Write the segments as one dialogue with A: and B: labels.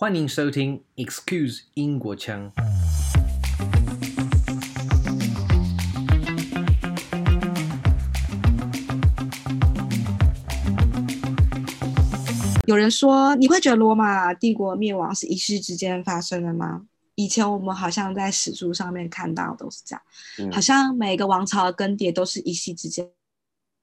A: 欢迎收听 Excuse 英国腔。
B: 有人说，你会觉得罗马帝国灭亡是一夕之间发生的吗？以前我们好像在史书上面看到都是这样，嗯、好像每个王朝的更迭都是一夕之间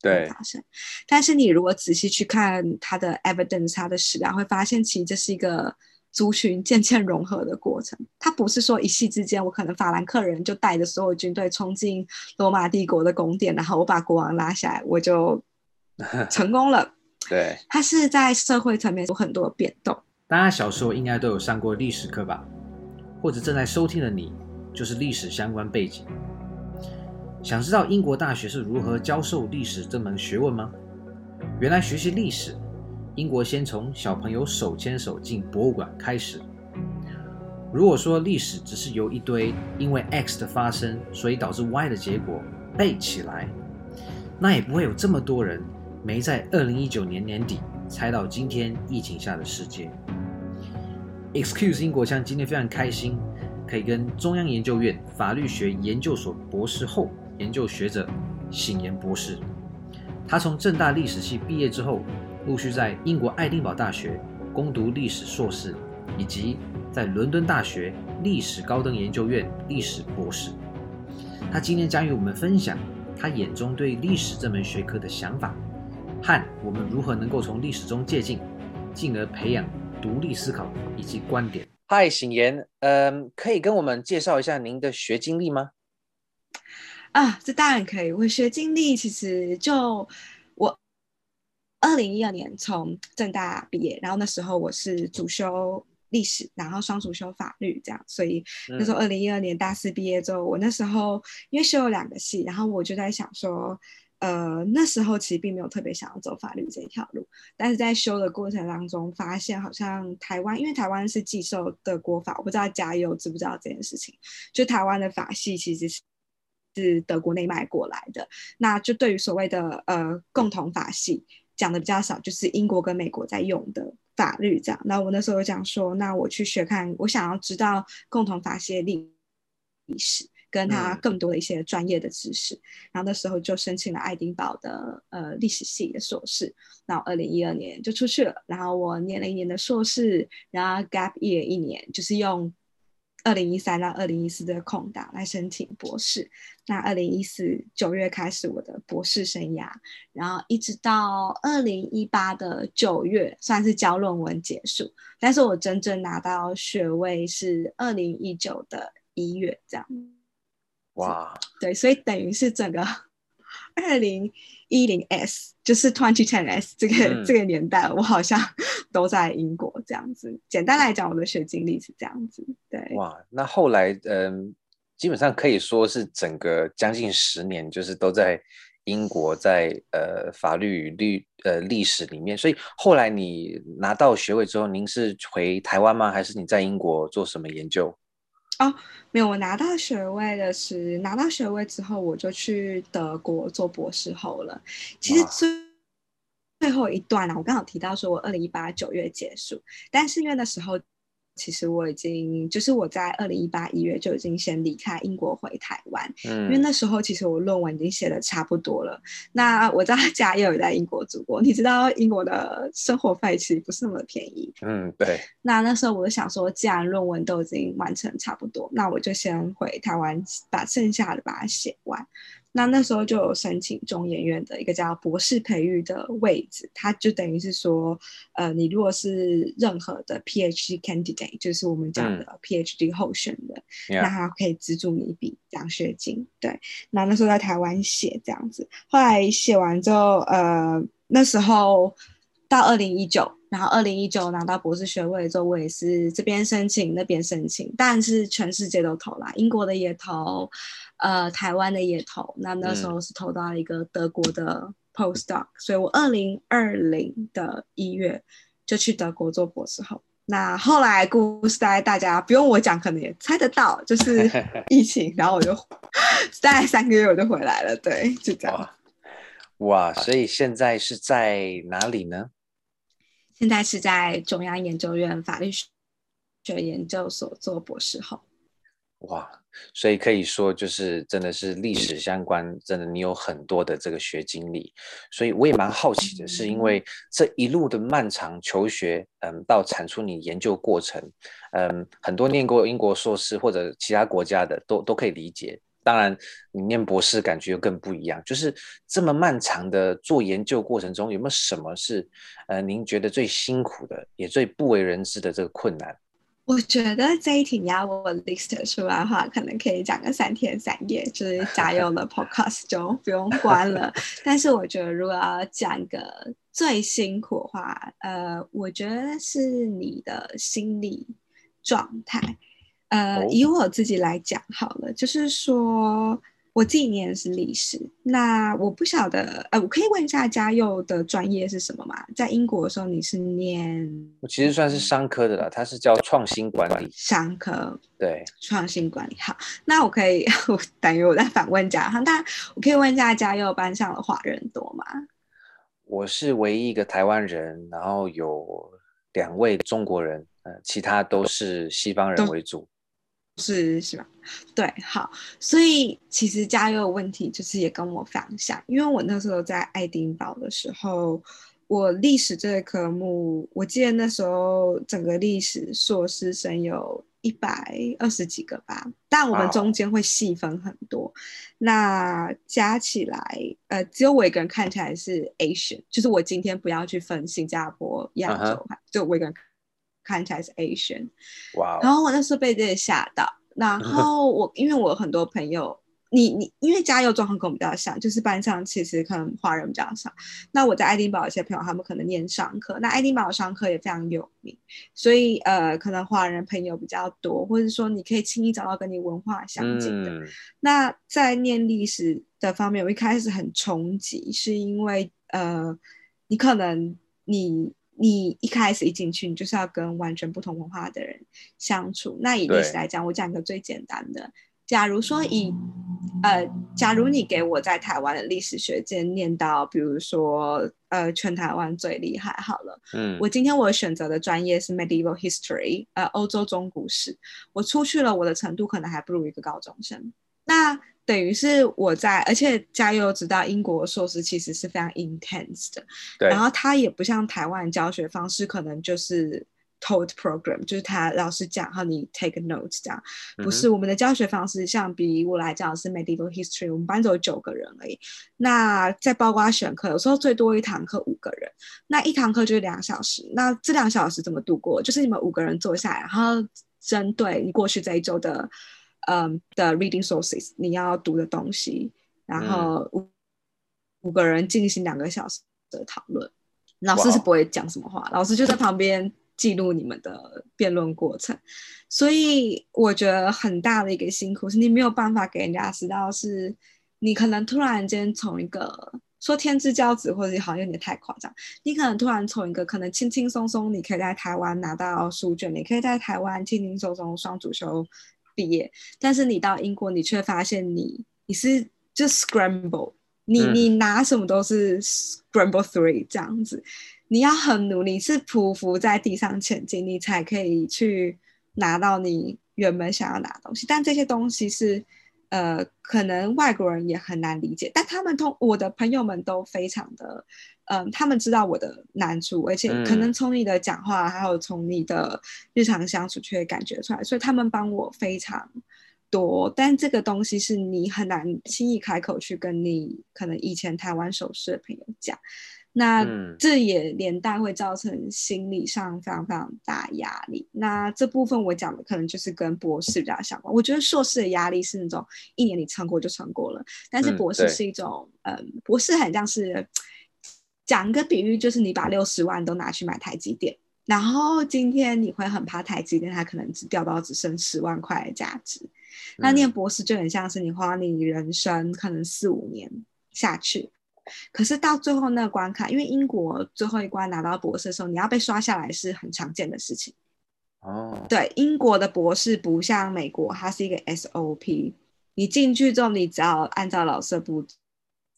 B: 发生。对但是你如果仔细去看它的 evidence，它的史料，会发现其实这是一个族群渐渐融合的过程。它不是说一夕之间，我可能法兰克人就带着所有军队冲进罗马帝国的宫殿，然后我把国王拉下来，我就 成功了。
A: 对，
B: 它是在社会层面有很多变动。
A: 大家小时候应该都有上过历史课吧？或者正在收听的你，就是历史相关背景。想知道英国大学是如何教授历史这门学问吗？原来学习历史，英国先从小朋友手牵手进博物馆开始。如果说历史只是由一堆因为 X 的发生，所以导致 Y 的结果背起来，那也不会有这么多人。没在二零一九年年底猜到今天疫情下的世界。Excuse 英国腔，今天非常开心，可以跟中央研究院法律学研究所博士后研究学者醒言博士。他从政大历史系毕业之后，陆续在英国爱丁堡大学攻读历史硕士，以及在伦敦大学历史高等研究院历史博士。他今天将与我们分享他眼中对历史这门学科的想法。和我们如何能够从历史中借鉴，进而培养独立思考以及观点。嗨，醒言，嗯，可以跟我们介绍一下您的学经历吗？
B: 啊，这当然可以。我学经历其实就我二零一二年从正大毕业，然后那时候我是主修历史，然后双主修法律，这样。所以那时候二零一二年大四毕业之后，我那时候因为修了两个系，然后我就在想说。呃，那时候其实并没有特别想要走法律这一条路，但是在修的过程当中，发现好像台湾，因为台湾是寄受德国法，我不知道家佑知不知道这件事情。就台湾的法系其实是是德国内卖过来的，那就对于所谓的呃共同法系讲的比较少，就是英国跟美国在用的法律这样。那我那时候有讲说，那我去学看，我想要知道共同法系的历历史。跟他更多的一些专业的知识，嗯、然后那时候就申请了爱丁堡的呃历史系的硕士，然后二零一二年就出去了，然后我念了一年的硕士，然后 gap year 一年，就是用二零一三到二零一四的空档来申请博士，那二零一四九月开始我的博士生涯，然后一直到二零一八的九月算是交论文结束，但是我真正拿到学位是二零一九的一月这样。
A: 哇，
B: 对，所以等于是整个二零一零 S，就是 twenty ten S 这个、嗯、这个年代，我好像都在英国这样子。简单来讲，我的学经历是这样子。对，
A: 哇，那后来嗯，基本上可以说是整个将近十年，就是都在英国在，在呃法律律呃历史里面。所以后来你拿到学位之后，您是回台湾吗？还是你在英国做什么研究？
B: 哦，没有，我拿到学位的是拿到学位之后，我就去德国做博士后了。其实最最后一段呢、啊，我刚好提到说我二零一八九月结束，但是因为那时候。其实我已经，就是我在二零一八一月就已经先离开英国回台湾，嗯，因为那时候其实我论文已经写的差不多了。那我在 家佑也有在英国住过，你知道英国的生活费其实不是那么便宜，
A: 嗯，对。
B: 那那时候我就想说，既然论文都已经完成差不多，那我就先回台湾把剩下的把它写完。那那时候就有申请中研院的一个叫博士培育的位置，它就等于是说，呃，你如果是任何的 PhD candidate，就是我们讲的 PhD 候选人，嗯、那他可以资助你一笔奖学金。对，那那时候在台湾写这样子，后来写完之后，呃，那时候到二零一九，然后二零一九拿到博士学位之后，我也是这边申请那边申请，但是全世界都投啦，英国的也投。呃，台湾的也投，那那时候是投到一个德国的 postdoc，、嗯、所以我二零二零的一月就去德国做博士后。那后来故事大概大家不用我讲，可能也猜得到，就 是疫情，然后我就大概三个月我就回来了，对，就这样。哇，
A: 哇，所以现在是在哪里呢？
B: 现在是在中央研究院法律学研究所做博士后。
A: 哇，所以可以说就是真的是历史相关，真的你有很多的这个学经历，所以我也蛮好奇的，是因为这一路的漫长求学，嗯，到产出你研究过程，嗯，很多念过英国硕士或者其他国家的都都可以理解。当然，你念博士感觉又更不一样，就是这么漫长的做研究过程中，有没有什么是呃您觉得最辛苦的，也最不为人知的这个困难？
B: 我觉得这一题你要我 list 出来的话，可能可以讲个三天三夜，就是加 油的 podcast 就不用关了。但是我觉得如果要讲个最辛苦的话，呃，我觉得是你的心理状态。呃，以我自己来讲好了，就是说。我自己念的是历史，那我不晓得，呃，我可以问一下嘉佑的专业是什么吗？在英国的时候你是念？我
A: 其实算是商科的啦，它是叫创新管理。
B: 商科，
A: 对，
B: 创新管理。好，那我可以，我等于我在反问家，那我可以问一下嘉佑班上的华人多吗？
A: 我是唯一一个台湾人，然后有两位中国人，呃，其他都是西方人为主。
B: 是是吧？对，好，所以其实家佑的问题就是也跟我非常像，因为我那时候在爱丁堡的时候，我历史这个科目，我记得那时候整个历史硕士生有一百二十几个吧，但我们中间会细分很多，oh. 那加起来，呃，只有我一个人看起来是 Asian，就是我今天不要去分新加坡、亚洲，uh -huh. 就我一个人。看起来是 Asian，
A: 哇、
B: 然后我那时候被这个吓到，然后我因为我有很多朋友，你你因为家佑状况跟我们比较像，就是班上其实可能华人比较少。那我在爱丁堡有些朋友，他们可能念商科，那爱丁堡的商科也非常有名，所以呃，可能华人朋友比较多，或者说你可以轻易找到跟你文化相近的。嗯、那在念历史的方面，我一开始很冲击，是因为呃，你可能你。你一开始一进去，你就是要跟完全不同文化的人相处。那以历史来讲，我讲一个最简单的，假如说以呃，假如你给我在台湾的历史学界念到，比如说呃，全台湾最厉害好了，嗯，我今天我选择的专业是 Medieval History，呃，欧洲中古史，我出去了，我的程度可能还不如一个高中生。那等于是我在，而且嘉佑知道英国硕士其实是非常 intense 的，对。然后他也不像台湾教学方式，可能就是 taught program，就是他老师讲，然后你 take notes 这样。不是、嗯、我们的教学方式，像比我来讲是 medieval history，我们班只有九个人而已。那再包括选课，有时候最多一堂课五个人，那一堂课就是两小时。那这两小时怎么度过？就是你们五个人坐下来，然后针对你过去这一周的。嗯的 reading sources，你要读的东西，然后五、嗯、五个人进行两个小时的讨论，老师是不会讲什么话，老师就在旁边记录你们的辩论过程。所以我觉得很大的一个辛苦是你没有办法给人家知道，是你可能突然间从一个说天之骄子，或者好像有点太夸张，你可能突然从一个可能轻轻松松你可以在台湾拿到书卷，你可以在台湾轻轻松松双主修。毕业，但是你到英国，你却发现你你是就 scramble，你、嗯、你拿什么都是 scramble three 这样子，你要很努力，是匍匐在地上前进，你才可以去拿到你原本想要拿的东西。但这些东西是呃，可能外国人也很难理解，但他们通我的朋友们都非常的。嗯，他们知道我的难处，而且可能从你的讲话，嗯、还有从你的日常相处，却感觉出来，所以他们帮我非常多。但这个东西是你很难轻易开口去跟你可能以前台湾熟识的朋友讲，那这也连带会造成心理上非常非常大压力。那这部分我讲的可能就是跟博士比较相关。我觉得硕士的压力是那种一年你撑过就撑过了，但是博士是一种，嗯，嗯博士很像是。讲个比喻，就是你把六十万都拿去买台积电，然后今天你会很怕台积电它可能只掉到只剩十万块的价值。嗯。那念博士就很像是你花你人生可能四五年下去，可是到最后那个关卡，因为英国最后一关拿到博士的时候，你要被刷下来是很常见的事情。哦，对，英国的博士不像美国，它是一个 SOP，你进去之后，你只要按照老师的步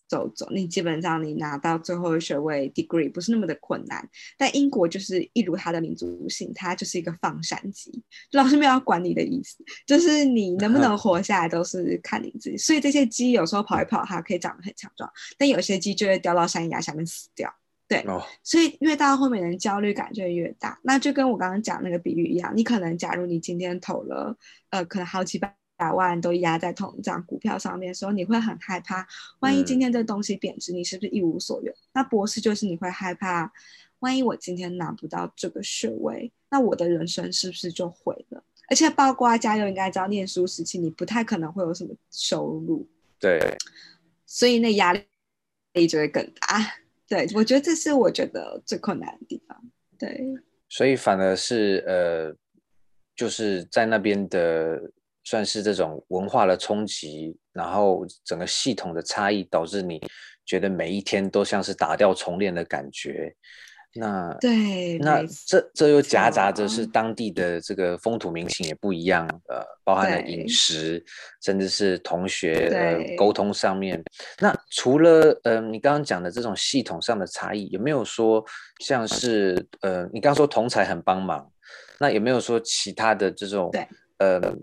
B: 走走，你基本上你拿到最后的学位 degree 不是那么的困难。但英国就是一如它的民族性，它就是一个放山鸡，老师没有要管你的意思，就是你能不能 活下来都是看你自己。所以这些鸡有时候跑一跑，它可以长得很强壮，但有些鸡就会掉到山崖下面死掉。对，哦、所以越到后面人焦虑感就会越大。那就跟我刚刚讲那个比喻一样，你可能假如你今天投了呃，可能好几百。百万都压在同一张股票上面的时候，你会很害怕，万一今天这东西贬值，你是不是一无所有？嗯、那博士就是你会害怕，万一我今天拿不到这个学位，那我的人生是不是就毁了？而且包括加油，应该知道，念书时期你不太可能会有什么收入，
A: 对，
B: 所以那压力就会更大。对，我觉得这是我觉得最困难的地方。对，
A: 所以反而是呃，就是在那边的。算是这种文化的冲击，然后整个系统的差异，导致你觉得每一天都像是打掉重练的感觉。那
B: 对，
A: 那这这又夹杂着是当地的这个风土民情也不一样，呃，包含了饮食，甚至是同学呃沟通上面。那除了呃你刚刚讲的这种系统上的差异，有没有说像是呃你刚刚说同才很帮忙，那有没有说其他的这种
B: 对
A: 呃？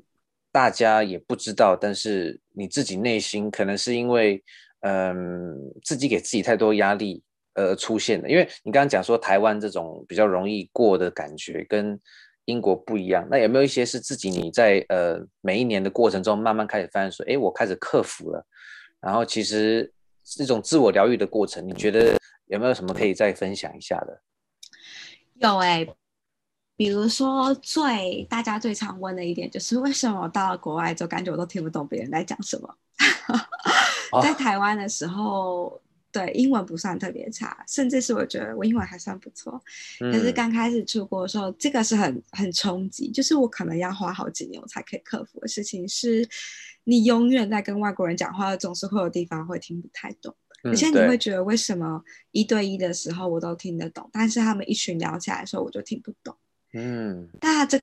A: 大家也不知道，但是你自己内心可能是因为，嗯，自己给自己太多压力而出现的。因为你刚刚讲说台湾这种比较容易过的感觉跟英国不一样，那有没有一些是自己你在呃每一年的过程中慢慢开始发现说，哎，我开始克服了，然后其实这种自我疗愈的过程，你觉得有没有什么可以再分享一下的？
B: 有哎、比如说，最大家最常问的一点就是，为什么我到了国外就感觉我都听不懂别人在讲什么？在台湾的时候，对英文不算特别差，甚至是我觉得我英文还算不错。可是刚开始出国的时候，这个是很很冲击，就是我可能要花好几年我才可以克服的事情。是你永远在跟外国人讲话，总是会有地方会听不太懂，而且你会觉得为什么一对一的时候我都听得懂，但是他们一群聊起来的时候我就听不懂。嗯，但这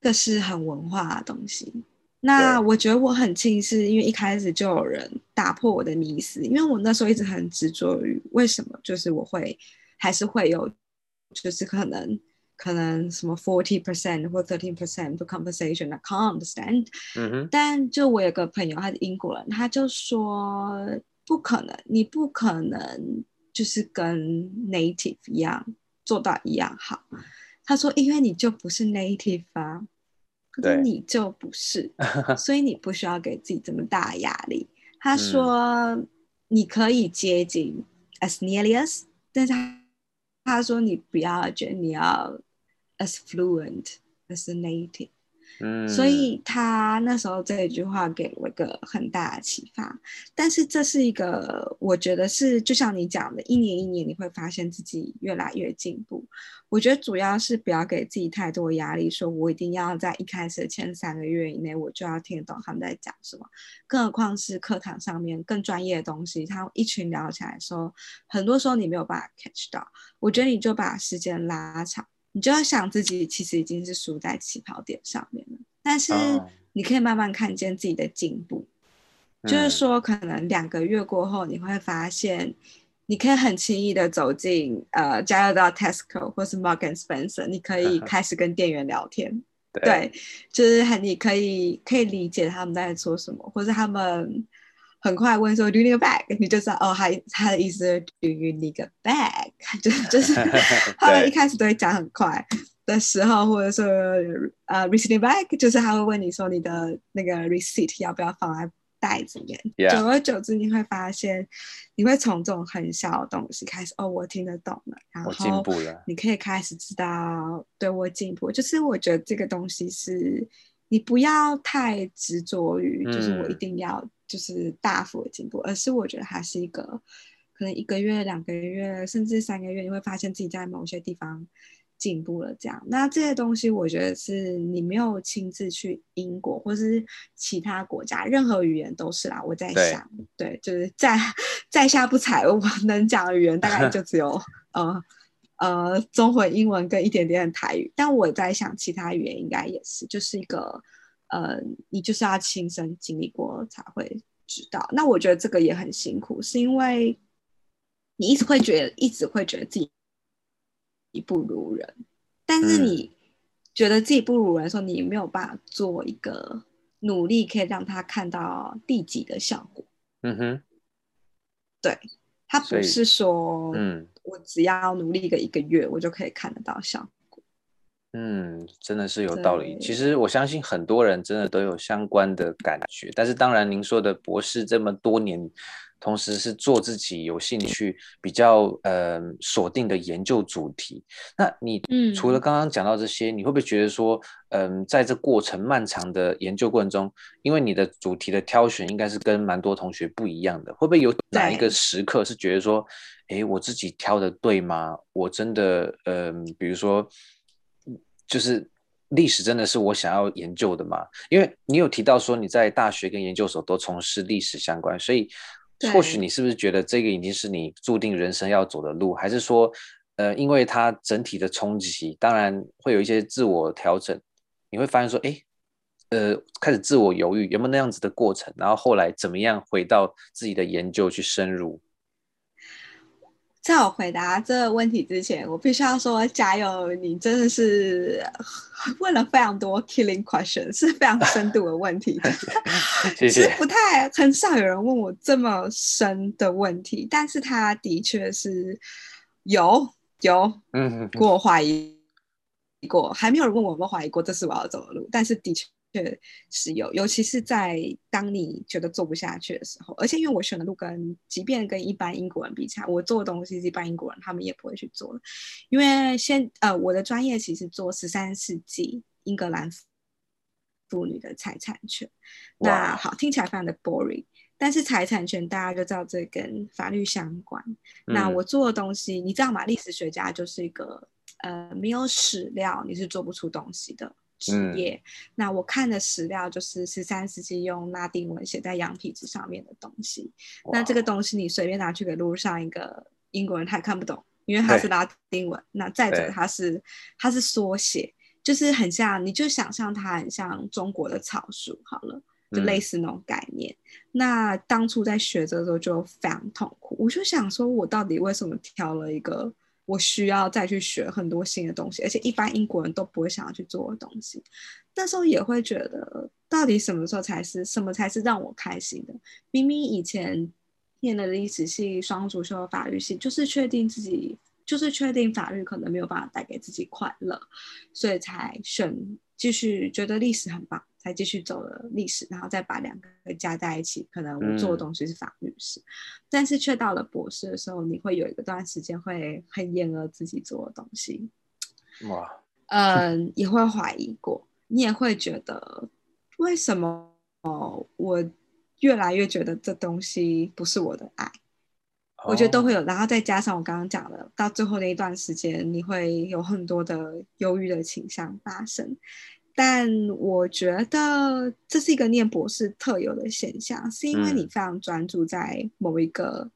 B: 个是很文化的东西。那我觉得我很庆幸，因为一开始就有人打破我的迷思，因为我那时候一直很执着于为什么，就是我会还是会有，就是可能可能什么 forty percent 或 thirteen percent 的 conversation I can't understand。嗯哼。但就我有个朋友，他是英国人，他就说不可能，你不可能就是跟 native 一样做到一样好。他说：“因为你就不是 native 啊，对，你就不是，所以你不需要给自己这么大压力。”他说：“嗯、你可以接近 as nearly as，但是他他说你不要觉得你要 as fluent as a native。”嗯，所以他那时候这一句话给我一个很大的启发。但是这是一个，我觉得是就像你讲的，一年一年你会发现自己越来越进步。我觉得主要是不要给自己太多压力，说我一定要在一开始的前三个月以内我就要听得懂他们在讲什么。更何况是课堂上面更专业的东西，他一群聊起来的时候，很多时候你没有办法 catch 到。我觉得你就把时间拉长。你就要想自己其实已经是输在起跑点上面了，但是你可以慢慢看见自己的进步。Oh. 就是说，可能两个月过后，你会发现，你可以很轻易的走进呃，加入到 Tesco 或是 Marks and Spencer，你可以 开始跟店员聊天，对，就是很你可以可以理解他们在说什么，或者他们。很快问说 Do you need a bag？你就知道哦，他他的意思是 Do you need a bag？就 就是他们一开始都会讲很快的时候，或者说呃、uh, receiving bag，就是他会问你说你的那个 receipt 要不要放在袋子里面。久而久之，你会发现你会从这种很小的东西开始，哦，我听得懂了，然后你可以开始知道，对我进步。就是我觉得这个东西是你不要太执着于，就是我一定要。就是大幅的进步，而是我觉得还是一个可能一个月、两个月，甚至三个月，你会发现自己在某些地方进步了。这样，那这些东西，我觉得是你没有亲自去英国或是其他国家，任何语言都是啦。我在想，对，对，就是在在下不才，我能讲的语言大概就只有 呃呃中文、英文跟一点点的台语。但我在想，其他语言应该也是，就是一个。呃，你就是要亲身经历过才会知道。那我觉得这个也很辛苦，是因为你一直会觉得，一直会觉得自己不如人，但是你觉得自己不如人的时候，你没有办法做一个努力，可以让他看到第几的效果。
A: 嗯哼，
B: 对，他不是说，
A: 嗯，
B: 我只要努力个一个月，我就可以看得到效果。
A: 嗯，真的是有道理。其实我相信很多人真的都有相关的感觉，但是当然，您说的博士这么多年，同时是做自己有兴趣、比较呃锁定的研究主题。那你除了刚刚讲到这些，嗯、你会不会觉得说，嗯、呃，在这过程漫长的研究过程中，因为你的主题的挑选应该是跟蛮多同学不一样的，会不会有哪一个时刻是觉得说，哎，我自己挑的对吗？我真的，嗯、呃，比如说。就是历史真的是我想要研究的吗？因为你有提到说你在大学跟研究所都从事历史相关，所以或许你是不是觉得这个已经是你注定人生要走的路？还是说，呃，因为它整体的冲击，当然会有一些自我调整，你会发现说，哎，呃，开始自我犹豫，有没有那样子的过程？然后后来怎么样回到自己的研究去深入？
B: 在我回答这个问题之前，我必须要说加油！你真的是问了非常多 killing question，是非常深度的问题。谢谢。其实不太很少有人问我这么深的问题，但是他的确是有有嗯过怀疑过，还没有人问我有没有怀疑过这是我要走的路，但是的确。确实有，尤其是在当你觉得做不下去的时候，而且因为我选的路跟，即便跟一般英国人比起来，我做的东西是一般英国人他们也不会去做的，因为先呃，我的专业其实做十三世纪英格兰妇女的财产权，那好，听起来非常的 boring，但是财产权大家就知道这跟法律相关，嗯、那我做的东西，你知道吗？历史学家就是一个呃，没有史料你是做不出东西的。职业，嗯、那我看的史料就是十三世纪用拉丁文写在羊皮纸上面的东西。那这个东西你随便拿去给路上一个英国人，他也看不懂，因为他是拉丁文。那再者，他是他是缩写，就是很像，你就想象它很像中国的草书好了，就类似那种概念。嗯、那当初在学这个时候就非常痛苦，我就想说，我到底为什么挑了一个？我需要再去学很多新的东西，而且一般英国人都不会想要去做的东西。那时候也会觉得，到底什么时候才是什么才是让我开心的？明明以前念的历史系、双主修的法律系，就是确定自己，就是确定法律可能没有办法带给自己快乐，所以才选继续觉得历史很棒。才继续走了历史，然后再把两个加在一起，可能我做的东西是法律史，嗯、但是却到了博士的时候，你会有一个段时间会很厌恶自己做的东西，哇，嗯，也会怀疑过，你也会觉得为什么我越来越觉得这东西不是我的爱，哦、我觉得都会有，然后再加上我刚刚讲的，到最后那一段时间，你会有很多的忧郁的倾向发生。但我觉得这是一个念博士特有的现象，是因为你非常专注在某一个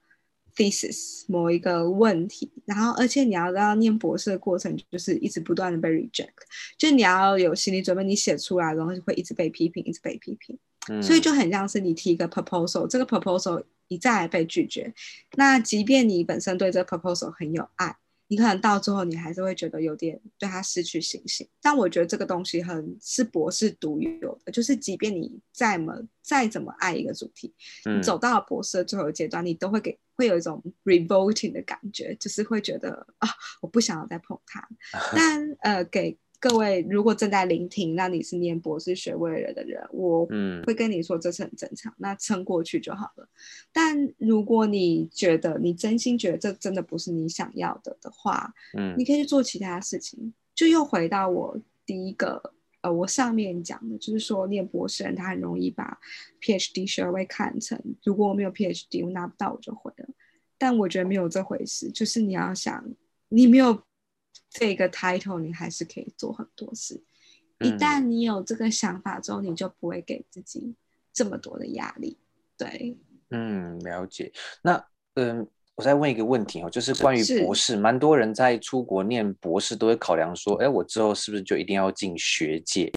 B: thesis、嗯、某一个问题，然后而且你要知道念博士的过程就是一直不断的被 reject，就你要有心理准备，你写出来然后就会一直被批评，一直被批评，嗯、所以就很像是你提一个 proposal，这个 proposal 一再被拒绝，那即便你本身对这个 proposal 很有爱。你可能到最后，你还是会觉得有点对他失去信心。但我觉得这个东西很是博士独有的，就是即便你再么再怎么爱一个主题，嗯、你走到了博士的最后阶段，你都会给会有一种 revolting 的感觉，就是会觉得啊，我不想要再碰它。但呃，给。各位，如果正在聆听，那你是念博士学位了的人，我会跟你说这是很正常，嗯、那撑过去就好了。但如果你觉得你真心觉得这真的不是你想要的的话，嗯，你可以去做其他事情。就又回到我第一个，呃，我上面讲的，就是说念博士人他很容易把 PhD 学位看成，如果我没有 PhD，我拿不到我就毁了。但我觉得没有这回事，就是你要想，你没有。这个 title 你还是可以做很多事。一旦你有这个想法之后，你就不会给自己这么多的压力。对，
A: 嗯，了解。那嗯，我再问一个问题哦，就是关于博士，是蛮多人在出国念博士都会考量说，哎，我之后是不是就一定要进学界？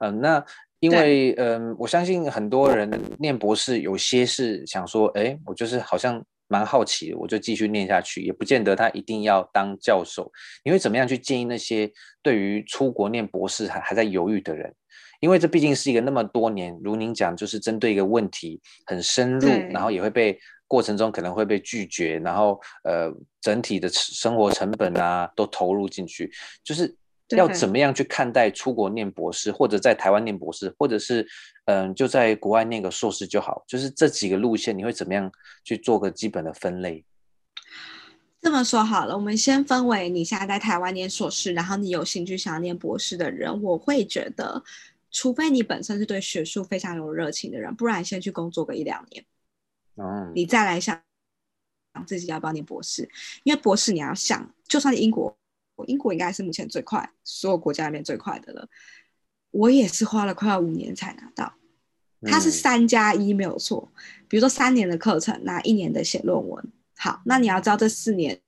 A: 嗯，那因为嗯、呃，我相信很多人念博士，有些是想说，哎，我就是好像蛮好奇，我就继续念下去，也不见得他一定要当教授。你会怎么样去建议那些对于出国念博士还还在犹豫的人？因为这毕竟是一个那么多年，如您讲，就是针对一个问题很深入，然后也会被过程中可能会被拒绝，然后呃，整体的生活成本啊都投入进去，就是。要怎么样去看待出国念博士，或者在台湾念博士，或者是嗯，就在国外念个硕士就好？就是这几个路线，你会怎么样去做个基本的分类？
B: 这么说好了，我们先分为你现在在台湾念硕士，然后你有兴趣想要念博士的人，我会觉得，除非你本身是对学术非常有热情的人，不然先去工作个一两年，
A: 嗯，
B: 你再来想想自己要不要念博士，因为博士你要想，就算是英国。英国应该是目前最快，所有国家里面最快的了。我也是花了快要五年才拿到，它是三加一没有错。比如说三年的课程，那一年的写论文。好，那你要知道这四年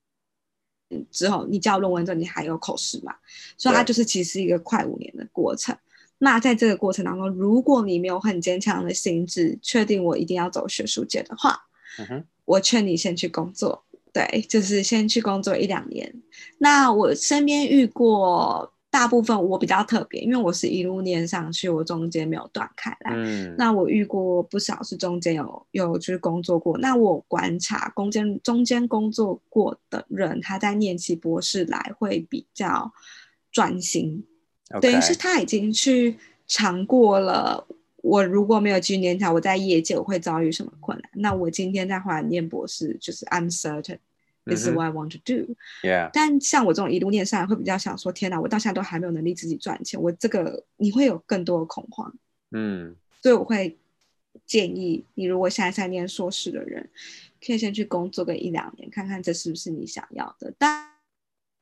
B: 之后，你交论文之后，你还有口试嘛？所以它就是其实是一个快五年的过程。那在这个过程当中，如果你没有很坚强的心智，确定我一定要走学术界的话，我劝你先去工作。对，就是先去工作一两年。那我身边遇过大部分，我比较特别，因为我是一路念上去，我中间没有断开来。嗯，那我遇过不少是中间有有就是工作过。那我观察中间中间工作过的人，他在念起博士来会比较专心.等于是他已经去尝过了。我如果没有继续念下，我在业界我会遭遇什么困难？那我今天在华南念博士，就是 I'm certain this is what I want to do。
A: Yeah。
B: 但像我这种一路念上来，会比较想说：天哪，我到现在都还没有能力自己赚钱，我这个你会有更多的恐慌。
A: 嗯。
B: 所以我会建议你，如果现在在念硕士的人，可以先去工作个一两年，看看这是不是你想要的。但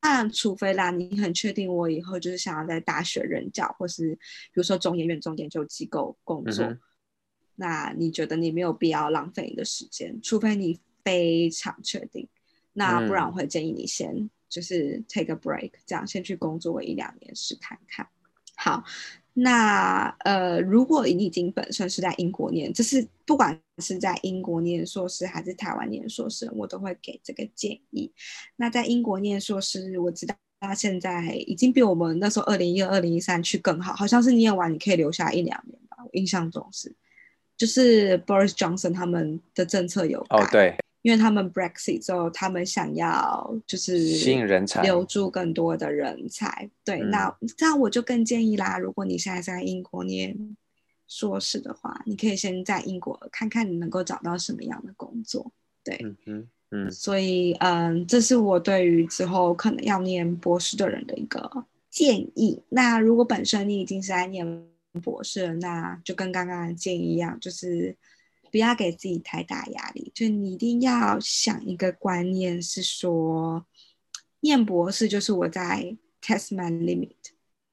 B: 但除非啦，你很确定我以后就是想要在大学任教，或是比如说中研院、中研究机构工作，嗯，那你觉得你没有必要浪费你的时间，除非你非常确定，那不然我会建议你先就是 take a break，这样先去工作个一两年试看看。好。那呃，如果你已经本身是在英国念，就是不管是在英国念硕士还是台湾念硕士，我都会给这个建议。那在英国念硕士，我知道他现在已经比我们那时候二零一二、二零一三去更好，好像是念完你可以留下一两年吧，我印象中是，就是 Boris Johnson 他们的政策有改。
A: 哦，对。
B: 因为他们 Brexit 之后，他们想要就是
A: 吸引人才，
B: 留住更多的人才。对，嗯、那这样我就更建议啦，如果你现在在英国念硕士的话，你可以先在英国看看你能够找到什么样的工作。对，
A: 嗯嗯嗯。
B: 所以，嗯，这是我对于之后可能要念博士的人的一个建议。那如果本身你已经是在念博士了，那就跟刚刚的建议一样，就是。不要给自己太大压力，就你一定要想一个观念，是说，念博士就是我在 test my limit。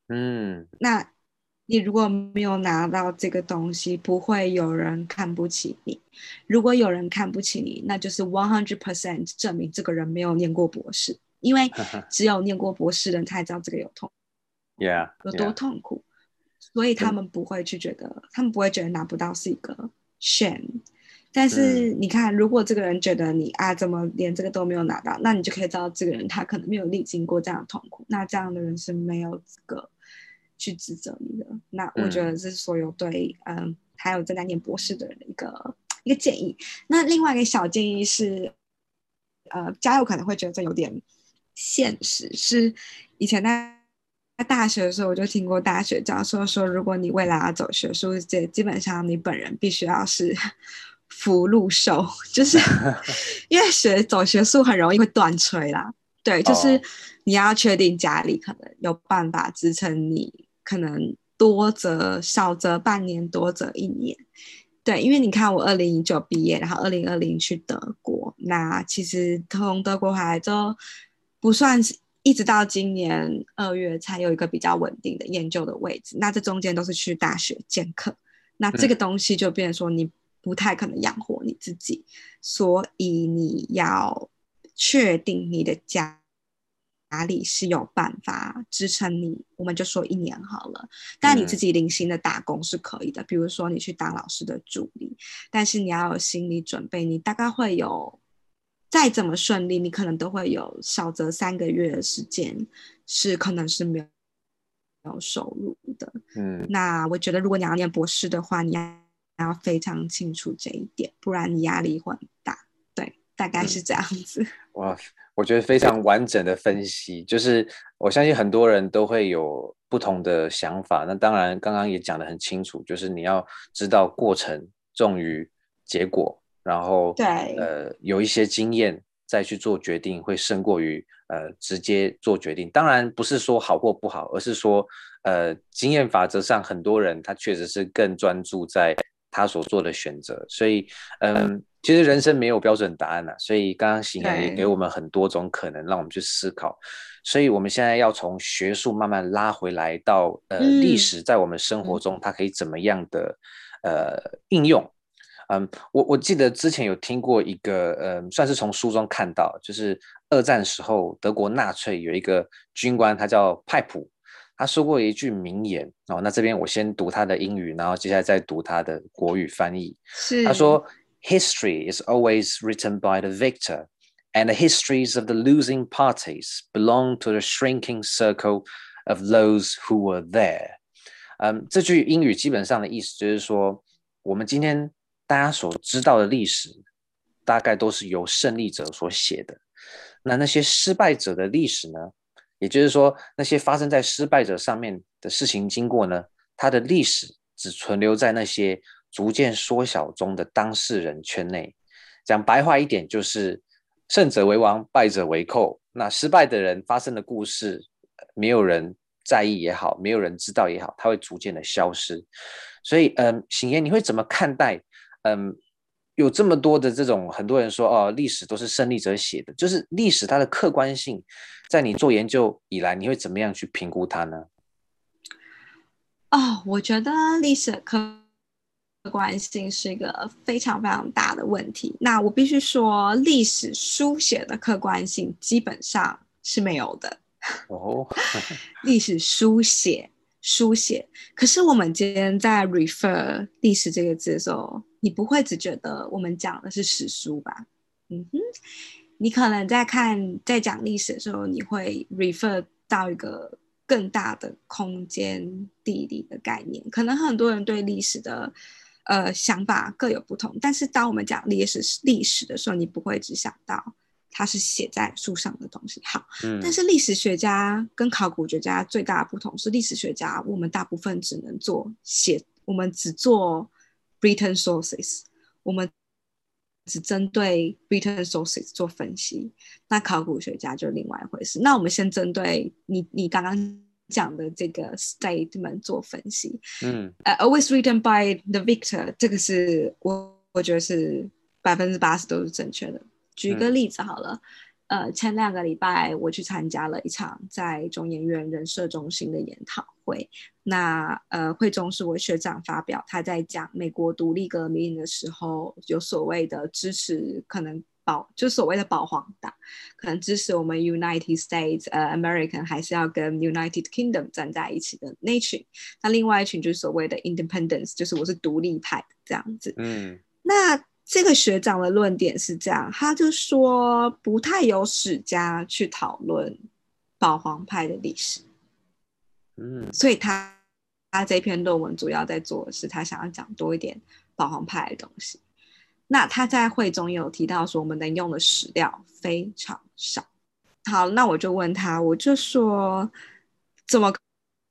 A: 嗯，
B: 那你如果没有拿到这个东西，不会有人看不起你。如果有人看不起你，那就是 one hundred percent 证明这个人没有念过博士，因为 只有念过博士的人才知道这个有痛
A: ，yeah,
B: 有多痛苦.所以他们不会去觉得，他们不会觉得拿不到是一个。shame，但是你看，如果这个人觉得你啊，怎么连这个都没有拿到，那你就可以知道这个人他可能没有历经过这样的痛苦，那这样的人是没有资格去指责你的。那我觉得这是所有对嗯、呃，还有正在念博士的人的一个一个建议。那另外一个小建议是，呃，嘉佑可能会觉得这有点现实，是以前在。大学的时候，我就听过大学教授说，如果你未来要走学术界，基本上你本人必须要是 福禄寿，就是 因为学走学术很容易会断炊啦。对，就是你要确定家里可能有办法支撑你，可能多则少则半年，多则一年。对，因为你看我二零一九毕业，然后二零二零去德国，那其实从德国回来之后不算是。一直到今年二月才有一个比较稳定的研究的位置，那这中间都是去大学兼课，那这个东西就变成说你不太可能养活你自己，所以你要确定你的家哪里是有办法支撑你，我们就说一年好了。但你自己零星的打工是可以的，嗯、比如说你去当老师的助理，但是你要有心理准备，你大概会有再怎么顺利，你可能都会有少则三个月的时间是可能是没有没有收入的。嗯，那我觉得如果你要念博士的话，你要要非常清楚这一点，不然你压力会很大。对，大概是这样子。嗯、
A: 哇。我觉得非常完整的分析，就是我相信很多人都会有不同的想法。那当然，刚刚也讲得很清楚，就是你要知道过程重于结果，然后
B: 对
A: 呃有一些经验再去做决定，会胜过于呃直接做决定。当然不是说好或不好，而是说呃经验法则上，很多人他确实是更专注在他所做的选择，所以嗯。呃其实人生没有标准答案呐、啊，所以刚刚行言也给我们很多种可能，让我们去思考。所以我们现在要从学术慢慢拉回来到呃历史，在我们生活中它可以怎么样的呃应用？嗯，我我记得之前有听过一个嗯，算是从书中看到，就是二战时候德国纳粹有一个军官，他叫派普，他说过一句名言哦。那这边我先读他的英语，然后接下来再读他的国语翻译。
B: 是，
A: 他说。History is always written by the victor, and the histories of the losing parties belong to the shrinking circle of those who were there. 嗯，这句英语基本上的意思就是说，我们今天大家所知道的历史，大概都是由胜利者所写的。那那些失败者的历史呢？也就是说，那些发生在失败者上面的事情经过呢，它的历史只存留在那些。逐渐缩小中的当事人圈内，讲白话一点就是胜者为王，败者为寇。那失败的人发生的故事，没有人在意也好，没有人知道也好，它会逐渐的消失。所以，嗯，醒言，你会怎么看待？嗯，有这么多的这种很多人说哦，历史都是胜利者写的，就是历史它的客观性，在你做研究以来，你会怎么样去评估它呢？
B: 哦，我觉得历史的。客观性是一个非常非常大的问题。那我必须说，历史书写的客观性基本上是没有的。哦，历史书写书写，可是我们今天在 refer 历史这个字的时候，你不会只觉得我们讲的是史书吧？嗯哼，你可能在看在讲历史的时候，你会 refer 到一个更大的空间地理的概念。可能很多人对历史的。呃，想法各有不同，但是当我们讲历史历史的时候，你不会只想到它是写在书上的东西。好，嗯，但是历史学家跟考古学家最大的不同是，历史学家我们大部分只能做写，我们只做 written sources，我们只针对 written sources 做分析。那考古学家就另外一回事。那我们先针对你，你刚刚。讲的这个 statement 做分析，嗯，呃、uh,，always written by the victor，这个是我我觉得是百分之八十都是正确的。举个例子好了，嗯、呃，前两个礼拜我去参加了一场在中研院人社中心的研讨会，那呃会中是我学长发表，他在讲美国独立革命的时候有所谓的支持可能。保就所谓的保皇党，可能支持我们 United States，呃，American 还是要跟 United Kingdom 站在一起的那群。那另外一群就是所谓的 Independence，就是我是独立派这样子。嗯，那这个学长的论点是这样，他就说不太有史家去讨论保皇派的历史。嗯，所以他他这篇论文主要在做的是他想要讲多一点保皇派的东西。那他在会中也有提到说，我们能用的史料非常少。好，那我就问他，我就说，怎么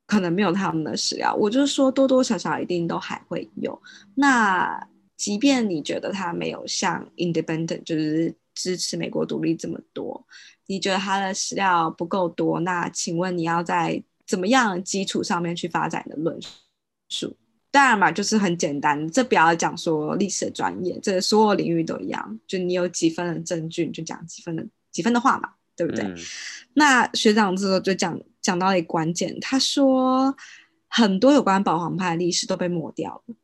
B: 可能没有他们的史料？我就说，多多少少一定都还会有。那即便你觉得他没有像 Independent 就是支持美国独立这么多，你觉得他的史料不够多，那请问你要在怎么样的基础上面去发展的论述？当然嘛，就是很简单，这不要讲说历史的专业，这所有领域都一样，就你有几分的证据，你就讲几分的几分的话嘛，对不对？嗯、那学长这时候就讲讲到一个关键，他说很多有关保皇派的历史都被抹掉了。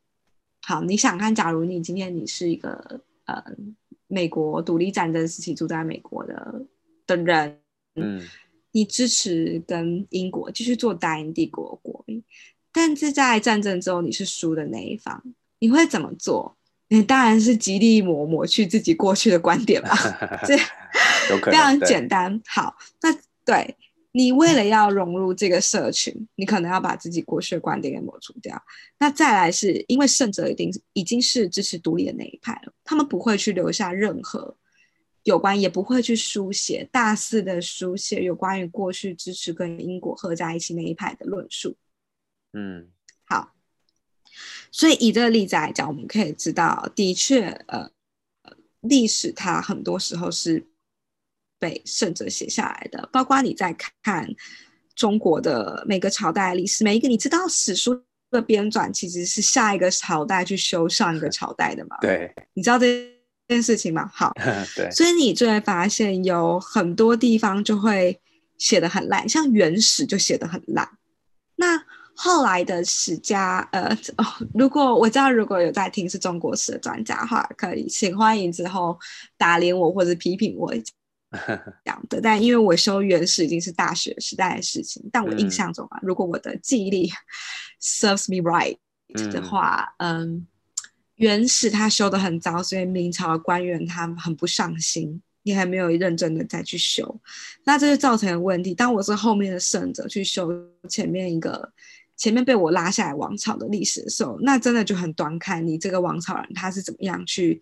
B: 好，你想看，假如你今天你是一个呃美国独立战争时期住在美国的的人，嗯，你支持跟英国继续做大英帝国国民，但是在战争之后你是输的那一方，你会怎么做？你当然是极力抹抹去自己过去的观点吧，这非常简单。好，那对你为了要融入这个社群，你可能要把自己过去的观点给抹除掉。那再来是因为胜者一定已经是支持独立的那一派了，他们不会去留下任何有关，也不会去书写大肆的书写有关于过去支持跟英国合在一起那一派的论述。
A: 嗯，
B: 好。所以以这个例子来讲，我们可以知道，的确，呃，历史它很多时候是被圣者写下来的。包括你在看中国的每个朝代历史，每一个你知道史书的编纂其实是下一个朝代去修上一个朝代的嘛？
A: 对，
B: 你知道这件事情吗？好，
A: 对。
B: 所以你就会发现有很多地方就会写的很烂，像《元史》就写的很烂。那后来的史家，呃，哦，如果我知道如果有在听是中国史的专家的话，可以请欢迎之后打脸我或者批评我这 样的。但因为我修原始已经是大学时代的事情，但我印象中啊，嗯、如果我的记忆力 serves me right 的话，嗯，嗯，元始他修的很糟，所以明朝的官员他很不上心，你还没有认真的再去修，那这就造成了问题。当我是后面的圣者去修前面一个。前面被我拉下来王朝的历史的时候，那真的就很端看你这个王朝人他是怎么样去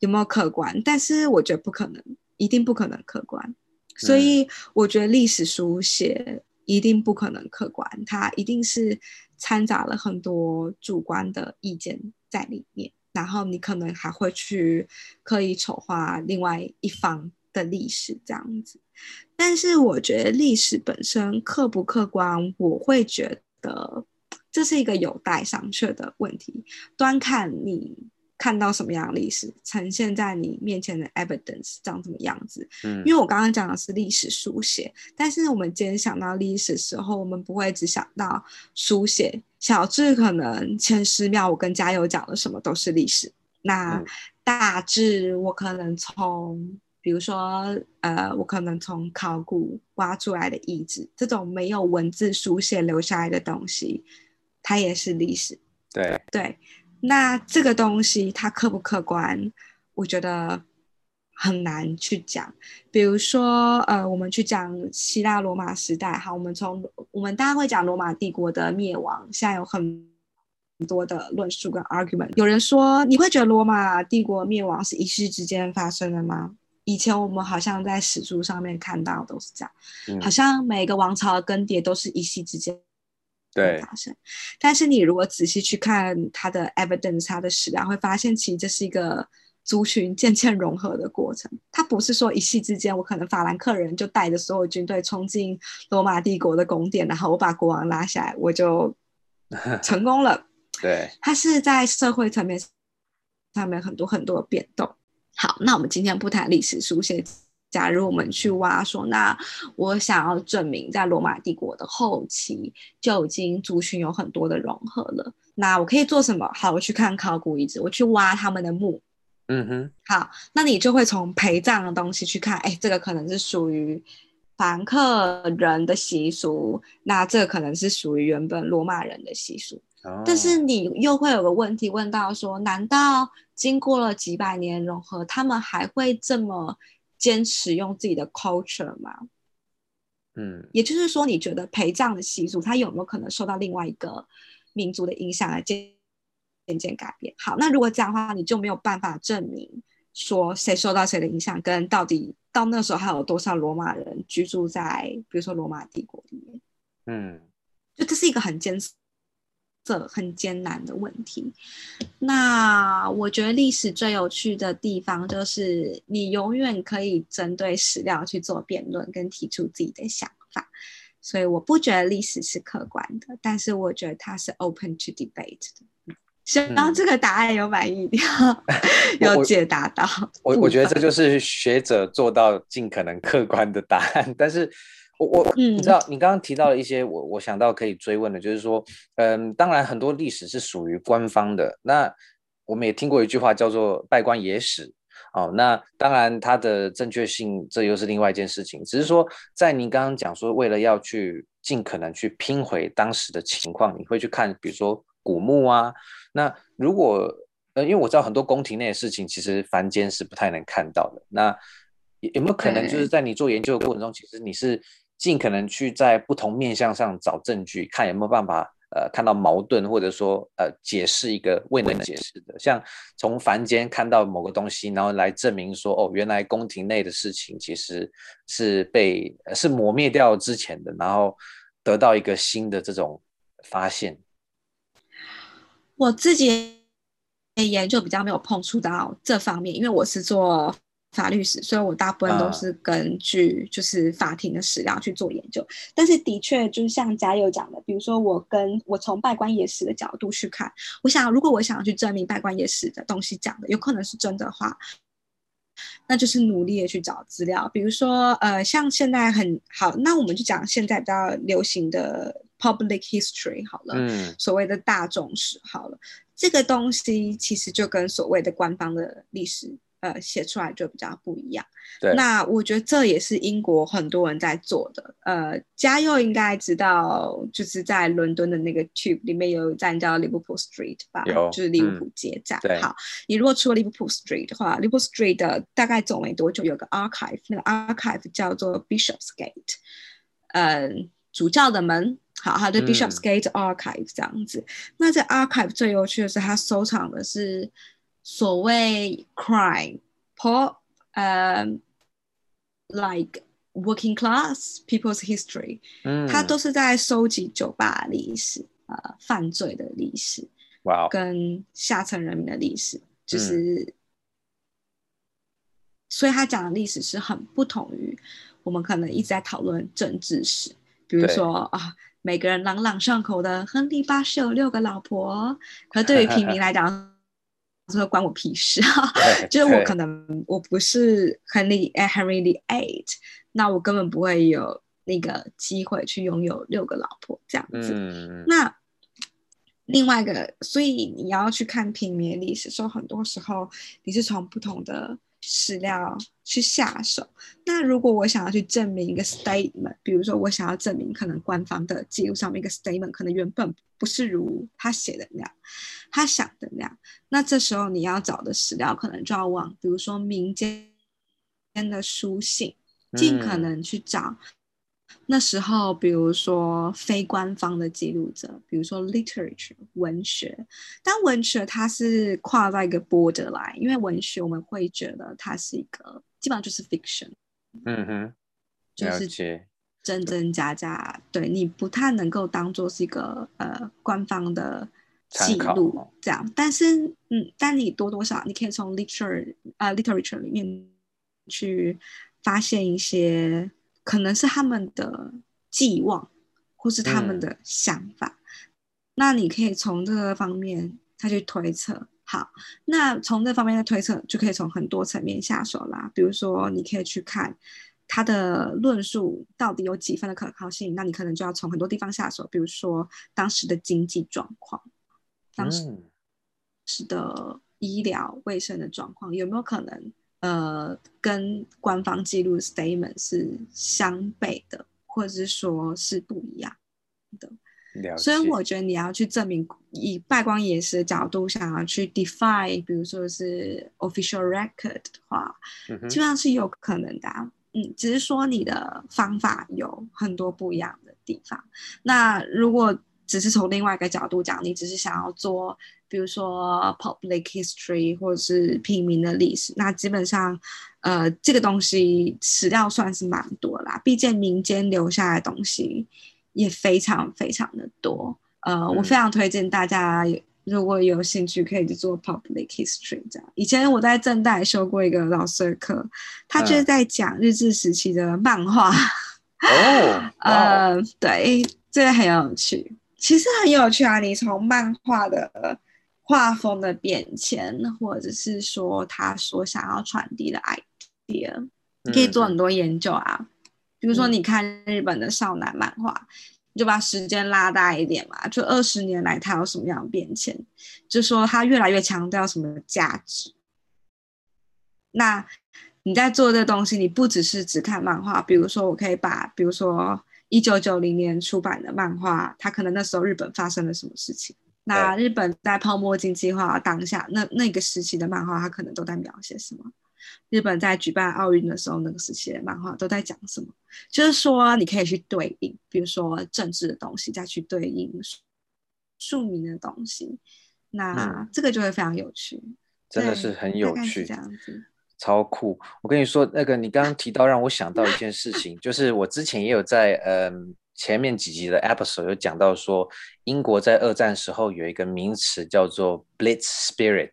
B: 有没有客观，但是我觉得不可能，一定不可能客观，所以我觉得历史书写一定不可能客观，它一定是掺杂了很多主观的意见在里面，然后你可能还会去刻意丑化另外一方的历史这样子，但是我觉得历史本身客不客观，我会觉得。这是一个有待商榷的问题。端看你看到什么样的历史呈现在你面前的 evidence 长什么样子。嗯，因为我刚刚讲的是历史书写，但是我们今天想到历史的时候，我们不会只想到书写。小智可能前十秒我跟加油讲的什么都是历史，那大致我可能从。比如说，呃，我可能从考古挖出来的遗址，这种没有文字书写留下来的东西，它也是历史。
A: 对
B: 对，那这个东西它客不客观，我觉得很难去讲。比如说，呃，我们去讲希腊罗马时代，好，我们从我们大家会讲罗马帝国的灭亡，现在有很多的论述跟 argument。有人说，你会觉得罗马帝国灭亡是一夕之间发生的吗？以前我们好像在史书上面看到都是这样，嗯、好像每个王朝的更迭都是一夕之间发生。但是你如果仔细去看它的 evidence，它的史料，会发现其实这是一个族群渐渐融合的过程。它不是说一夕之间，我可能法兰克人就带着所有军队冲进罗马帝国的宫殿，然后我把国王拉下来，我就 成功了。
A: 对，
B: 它是在社会层面上面很多很多的变动。好，那我们今天不谈历史书写。假如我们去挖说，那我想要证明，在罗马帝国的后期就已经族群有很多的融合了。那我可以做什么？好，我去看考古遗址，我去挖他们的墓。
A: 嗯哼。
B: 好，那你就会从陪葬的东西去看，哎，这个可能是属于凡客人的习俗，那这个可能是属于原本罗马人的习俗。哦。但是你又会有个问题问到说，难道？经过了几百年融合，他们还会这么坚持用自己的 culture 吗？
A: 嗯，
B: 也就是说，你觉得陪葬的习俗，它有没有可能受到另外一个民族的影响来渐渐渐改变？好，那如果这样的话，你就没有办法证明说谁受到谁的影响，跟到底到那时候还有多少罗马人居住在，比如说罗马帝国里面。
A: 嗯，
B: 就这是一个很艰这很艰难的问题。那我觉得历史最有趣的地方，就是你永远可以针对史料去做辩论，跟提出自己的想法。所以我不觉得历史是客观的，但是我觉得它是 open to debate 的。希望这个答案有满意 有解答到。
A: 我我觉得这就是学者做到尽可能客观的答案，但是。我我你知道，你刚刚提到了一些我我想到可以追问的，就是说，嗯，当然很多历史是属于官方的。那我们也听过一句话叫做“拜官野史”，哦，那当然它的正确性这又是另外一件事情。只是说，在您刚刚讲说，为了要去尽可能去拼回当时的情况，你会去看，比如说古墓啊。那如果呃，因为我知道很多宫廷内的事情，其实凡间是不太能看到的。那有没有可能就是在你做研究的过程中，其实你是尽可能去在不同面向上找证据，看有没有办法。呃，看到矛盾，或者说呃，解释一个未能解释的，像从凡间看到某个东西，然后来证明说，哦，原来宫廷内的事情其实是被是磨灭掉之前的，然后得到一个新的这种发现。
B: 我自己研究比较没有碰触到这方面，因为我是做。法律史，所以我大部分都是根据就是法庭的史料去做研究。Uh, 但是的确，就是像嘉佑讲的，比如说我跟我从拜官野史的角度去看，我想如果我想要去证明拜官野史的东西讲的有可能是真的话，那就是努力的去找资料。比如说，呃，像现在很好，那我们就讲现在比较流行的 public history 好了，嗯，所谓的大众史好了，这个东西其实就跟所谓的官方的历史。呃，写出来就比较不一样。对，那我觉得这也是英国很多人在做的。呃，嘉佑应该知道，就是在伦敦的那个 Tube 里面有一站叫 Liverpool Street 吧，就是利物浦街站。嗯、好，你如果出了 Liverpool Street 的话，Liverpool Street 的大概走没多久有个 archive，那个 archive 叫做 Bishopsgate，呃，主教的门。好，它的 Bishopsgate Archive 这样子。嗯、那这 archive 最有趣的是，它收藏的是。所谓 crime pop，呃、um,，like working class people's history，嗯，它都是在收集酒吧历史，呃，犯罪的历史，哇.跟下层人民的历史，就是，嗯、所以他讲的历史是很不同于我们可能一直在讨论政治史，比如说啊，每个人朗朗上口的亨利八世有六个老婆，可是对于平民来讲。说关我屁事啊！就是我可能我不是 Henry Henry the Eight，那我根本不会有那个机会去拥有六个老婆这样子。嗯、那另外一个，所以你要去看平民历史，说很多时候你是从不同的。史料去下手。那如果我想要去证明一个 statement，比如说我想要证明可能官方的记录上面一个 statement 可能原本不是如他写的那样，他想的那样，那这时候你要找的史料可能就要往比如说民间的书信，尽可能去找。那时候，比如说非官方的记录者，比如说 literature 文学，但文学它是跨在一个 borderline，因为文学我们会觉得它是一个基本上就是 fiction，嗯哼，就是真真假假，对，你不太能够当做是一个呃官方的记录这样，但是嗯，但你多多少你可以从 literature 啊、呃、literature 里面去发现一些。可能是他们的寄望，或是他们的想法。嗯、那你可以从这个方面再去推测。好，那从这方面的推测，就可以从很多层面下手啦。比如说，你可以去看他的论述到底有几分的可靠性。那你可能就要从很多地方下手，比如说当时的经济状况，当时的医疗卫生的状况，有没有可能？呃，跟官方记录 statement 是相悖的，或者是说是不一样的。所以我觉得你要去证明，以拜光野史的角度想要去 define，比如说是 official record 的话，嗯、基本上是有可能的。嗯，只是说你的方法有很多不一样的地方。那如果只是从另外一个角度讲，你只是想要做。比如说 public history 或者是平民的历史，那基本上，呃，这个东西史料算是蛮多啦。毕竟民间留下来的东西也非常非常的多。呃，嗯、我非常推荐大家，如果有兴趣，可以去做 public history 这样。以前我在正大修过一个老师的课，他就是在讲日治时期的漫画。哦，呃，对，这个很有趣，其实很有趣啊。你从漫画的。画风的变迁，或者是说他所想要传递的 idea，你可以做很多研究啊。嗯、比如说，你看日本的少男漫画，嗯、你就把时间拉大一点嘛，就二十年来他有什么样的变迁？就说他越来越强调什么价值，那你在做这东西，你不只是只看漫画，比如说我可以把，比如说一九九零年出版的漫画，它可能那时候日本发生了什么事情。那日本在泡沫经济化当下，那那个时期的漫画，它可能都在描写什么？日本在举办奥运的时候，那个时期的漫画都在讲什么？就是说，你可以去对应，比如说政治的东西，再去对应庶民的东西，那这个就会非常有趣。
A: 嗯、真的是很有趣，
B: 这样子
A: 超酷。我跟你说，那个你刚刚提到，让我想到一件事情，就是我之前也有在嗯。前面几集的 episode 有讲到说，英国在二战时候有一个名词叫做 Blitz Spirit，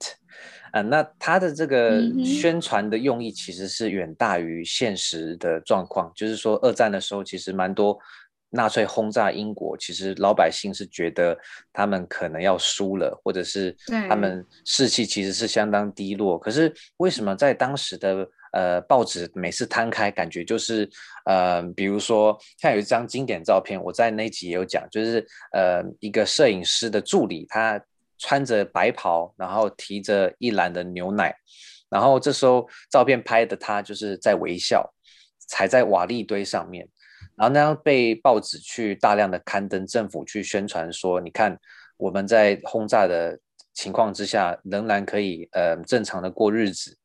A: 啊，那它的这个宣传的用意其实是远大于现实的状况，就是说二战的时候其实蛮多纳粹轰炸英国，其实老百姓是觉得他们可能要输了，或者是他们士气其实是相当低落，可是为什么在当时的呃，报纸每次摊开，感觉就是，呃，比如说，像有一张经典照片，我在那集也有讲，就是，呃，一个摄影师的助理，他穿着白袍，然后提着一篮的牛奶，然后这时候照片拍的他就是在微笑，踩在瓦砾堆上面，然后那样被报纸去大量的刊登，政府去宣传说，你看我们在轰炸的情况之下，仍然可以，呃，正常的过日子。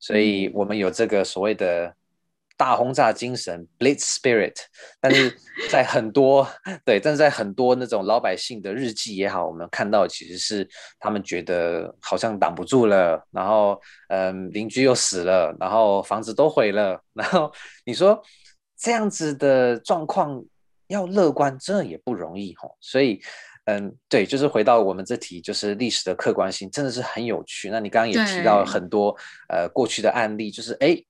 A: 所以我们有这个所谓的大轰炸精神 （Blitz Spirit），但是 在很多对，但是在很多那种老百姓的日记也好，我们看到其实是他们觉得好像挡不住了，然后嗯，邻居又死了，然后房子都毁了，然后你说这样子的状况要乐观，真的也不容易吼，所以。嗯，对，就是回到我们这题，就是历史的客观性真的是很有趣。那你刚刚也提到很多呃过去的案例，就是哎，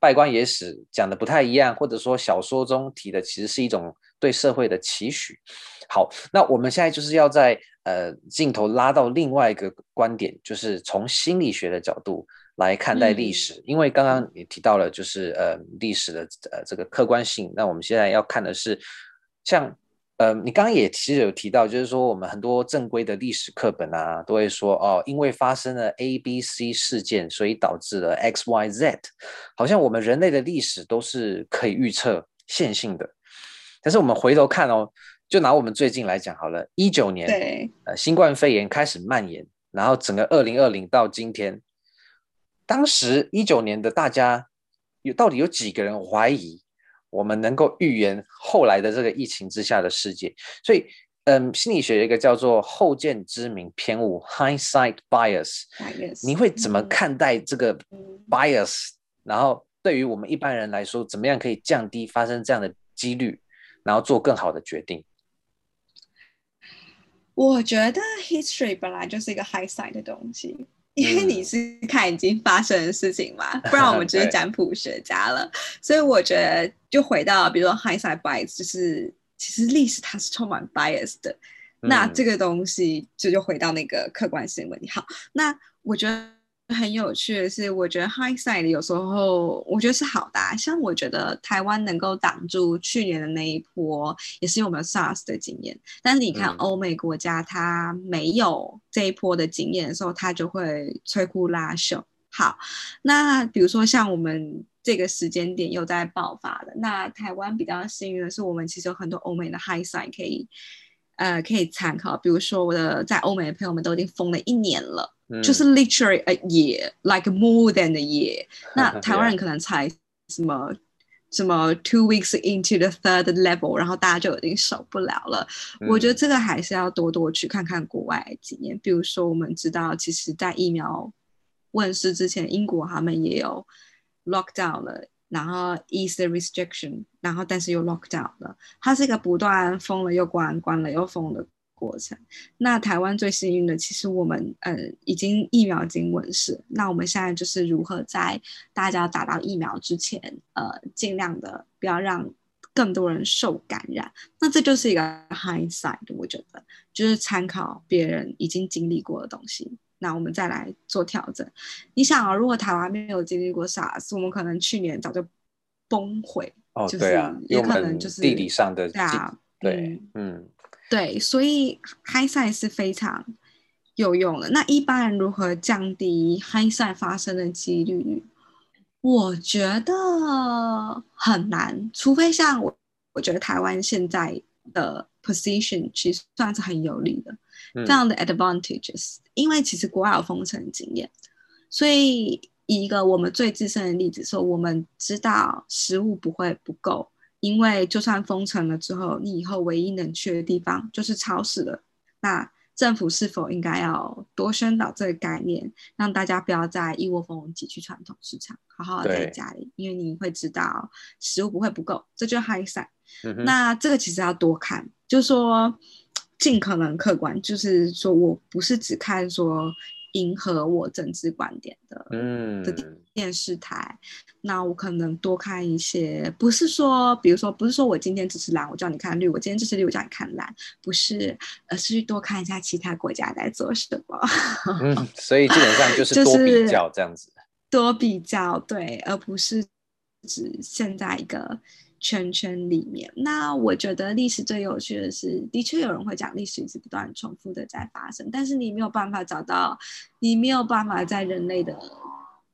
A: 拜官野史讲的不太一样，或者说小说中提的其实是一种对社会的期许。好，那我们现在就是要在呃镜头拉到另外一个观点，就是从心理学的角度来看待历史，嗯、因为刚刚也提到了就是呃历史的呃这个客观性。那我们现在要看的是像。呃，你刚刚也其实有提到，就是说我们很多正规的历史课本啊，都会说哦，因为发生了 A、B、C 事件，所以导致了 X、Y、Z，好像我们人类的历史都是可以预测线性的。但是我们回头看哦，就拿我们最近来讲好了，一九年，对，呃，新冠肺炎开始蔓延，然后整个二零二零到今天，当时一九年的大家有到底有几个人怀疑？我们能够预言后来的这个疫情之下的世界，所以，嗯，心理学有一个叫做后见之明偏误 （hindsight bias）。你会怎么看待这个 bias？然后，对于我们一般人来说，怎么样可以降低发生这样的几率，然后做更好的决定？
B: 我觉得 history 本来就是一个 hindsight 的东西。因为你是看已经发生的事情嘛，不然我们 就是占卜学家了。所以我觉得，就回到比如说 hindsight bias，就是其实历史它是充满 bias 的。那这个东西就就回到那个客观性问题。好，那我觉得。很有趣的是，我觉得 hindsight 有时候我觉得是好的啊。像我觉得台湾能够挡住去年的那一波，也是因为我们 SARS 的经验。但是你看欧美国家，它没有这一波的经验的时候，它就会摧枯拉朽。好，那比如说像我们这个时间点又在爆发了，那台湾比较幸运的是，我们其实有很多欧美的 hindsight 可以呃可以参考。比如说我的在欧美的朋友们都已经封了一年了。就是 literally a year，like more than a year。那台湾人可能才什么什么 two weeks into the third level，然后大家就已经受不了了。嗯。我觉得这个还是要多多去看看国外的经验。比如说，我们知道，其实在疫苗问世之前，英国他们也有 lockdown 了，然后 ease the restriction，然后但是又 lockdown 了。它是一个不断封了又关，关了又封的。过程，那台湾最幸运的，其实我们呃已经疫苗已经问世，那我们现在就是如何在大家打到疫苗之前，呃，尽量的不要让更多人受感染。那这就是一个 hindsight，我觉得就是参考别人已经经历过的东西，那我们再来做调整。你想啊，如果台湾没有经历过 SARS，我们可能去年早就崩溃。哦，对啊，也可能就是
A: 地理上的
B: 对啊，
A: 对，嗯。嗯
B: 对，所以 hindsight 是非常有用的。那一般人如何降低 hindsight 发生的几率？我觉得很难，除非像我，我觉得台湾现在的 position 其实算是很有利的，这样的 advantages，嗯。因为其实国外有封城经验，所以以一个我们最自身的例子说，我们知道食物不会不够，因为就算封城了之后，你以后唯一能去的地方就是超市了。那政府是否应该要多宣导这个概念，让大家不要再一窝蜂挤去传统市场，好好的在家里，因为你会知道食物不会不够，这就是 hindsight。那这个其实要多看，就是说尽可能客观，就是说我不是只看说。迎合我政治观点的，嗯，的电视台，那我可能多看一些，不是说，比如说，不是说我今天支持蓝，我叫你看绿；我今天支持绿，我叫你看蓝，不是，而是去多看一下其他国家在做什么。
A: 嗯，所以基本上就是多比较这样子，
B: 就是、多比较对，而不是指现在一个。圈圈里面，那我觉得历史最有趣的是，的确有人会讲历史一直不断重复的在发生，但是你没有办法找到，你没有办法在人类的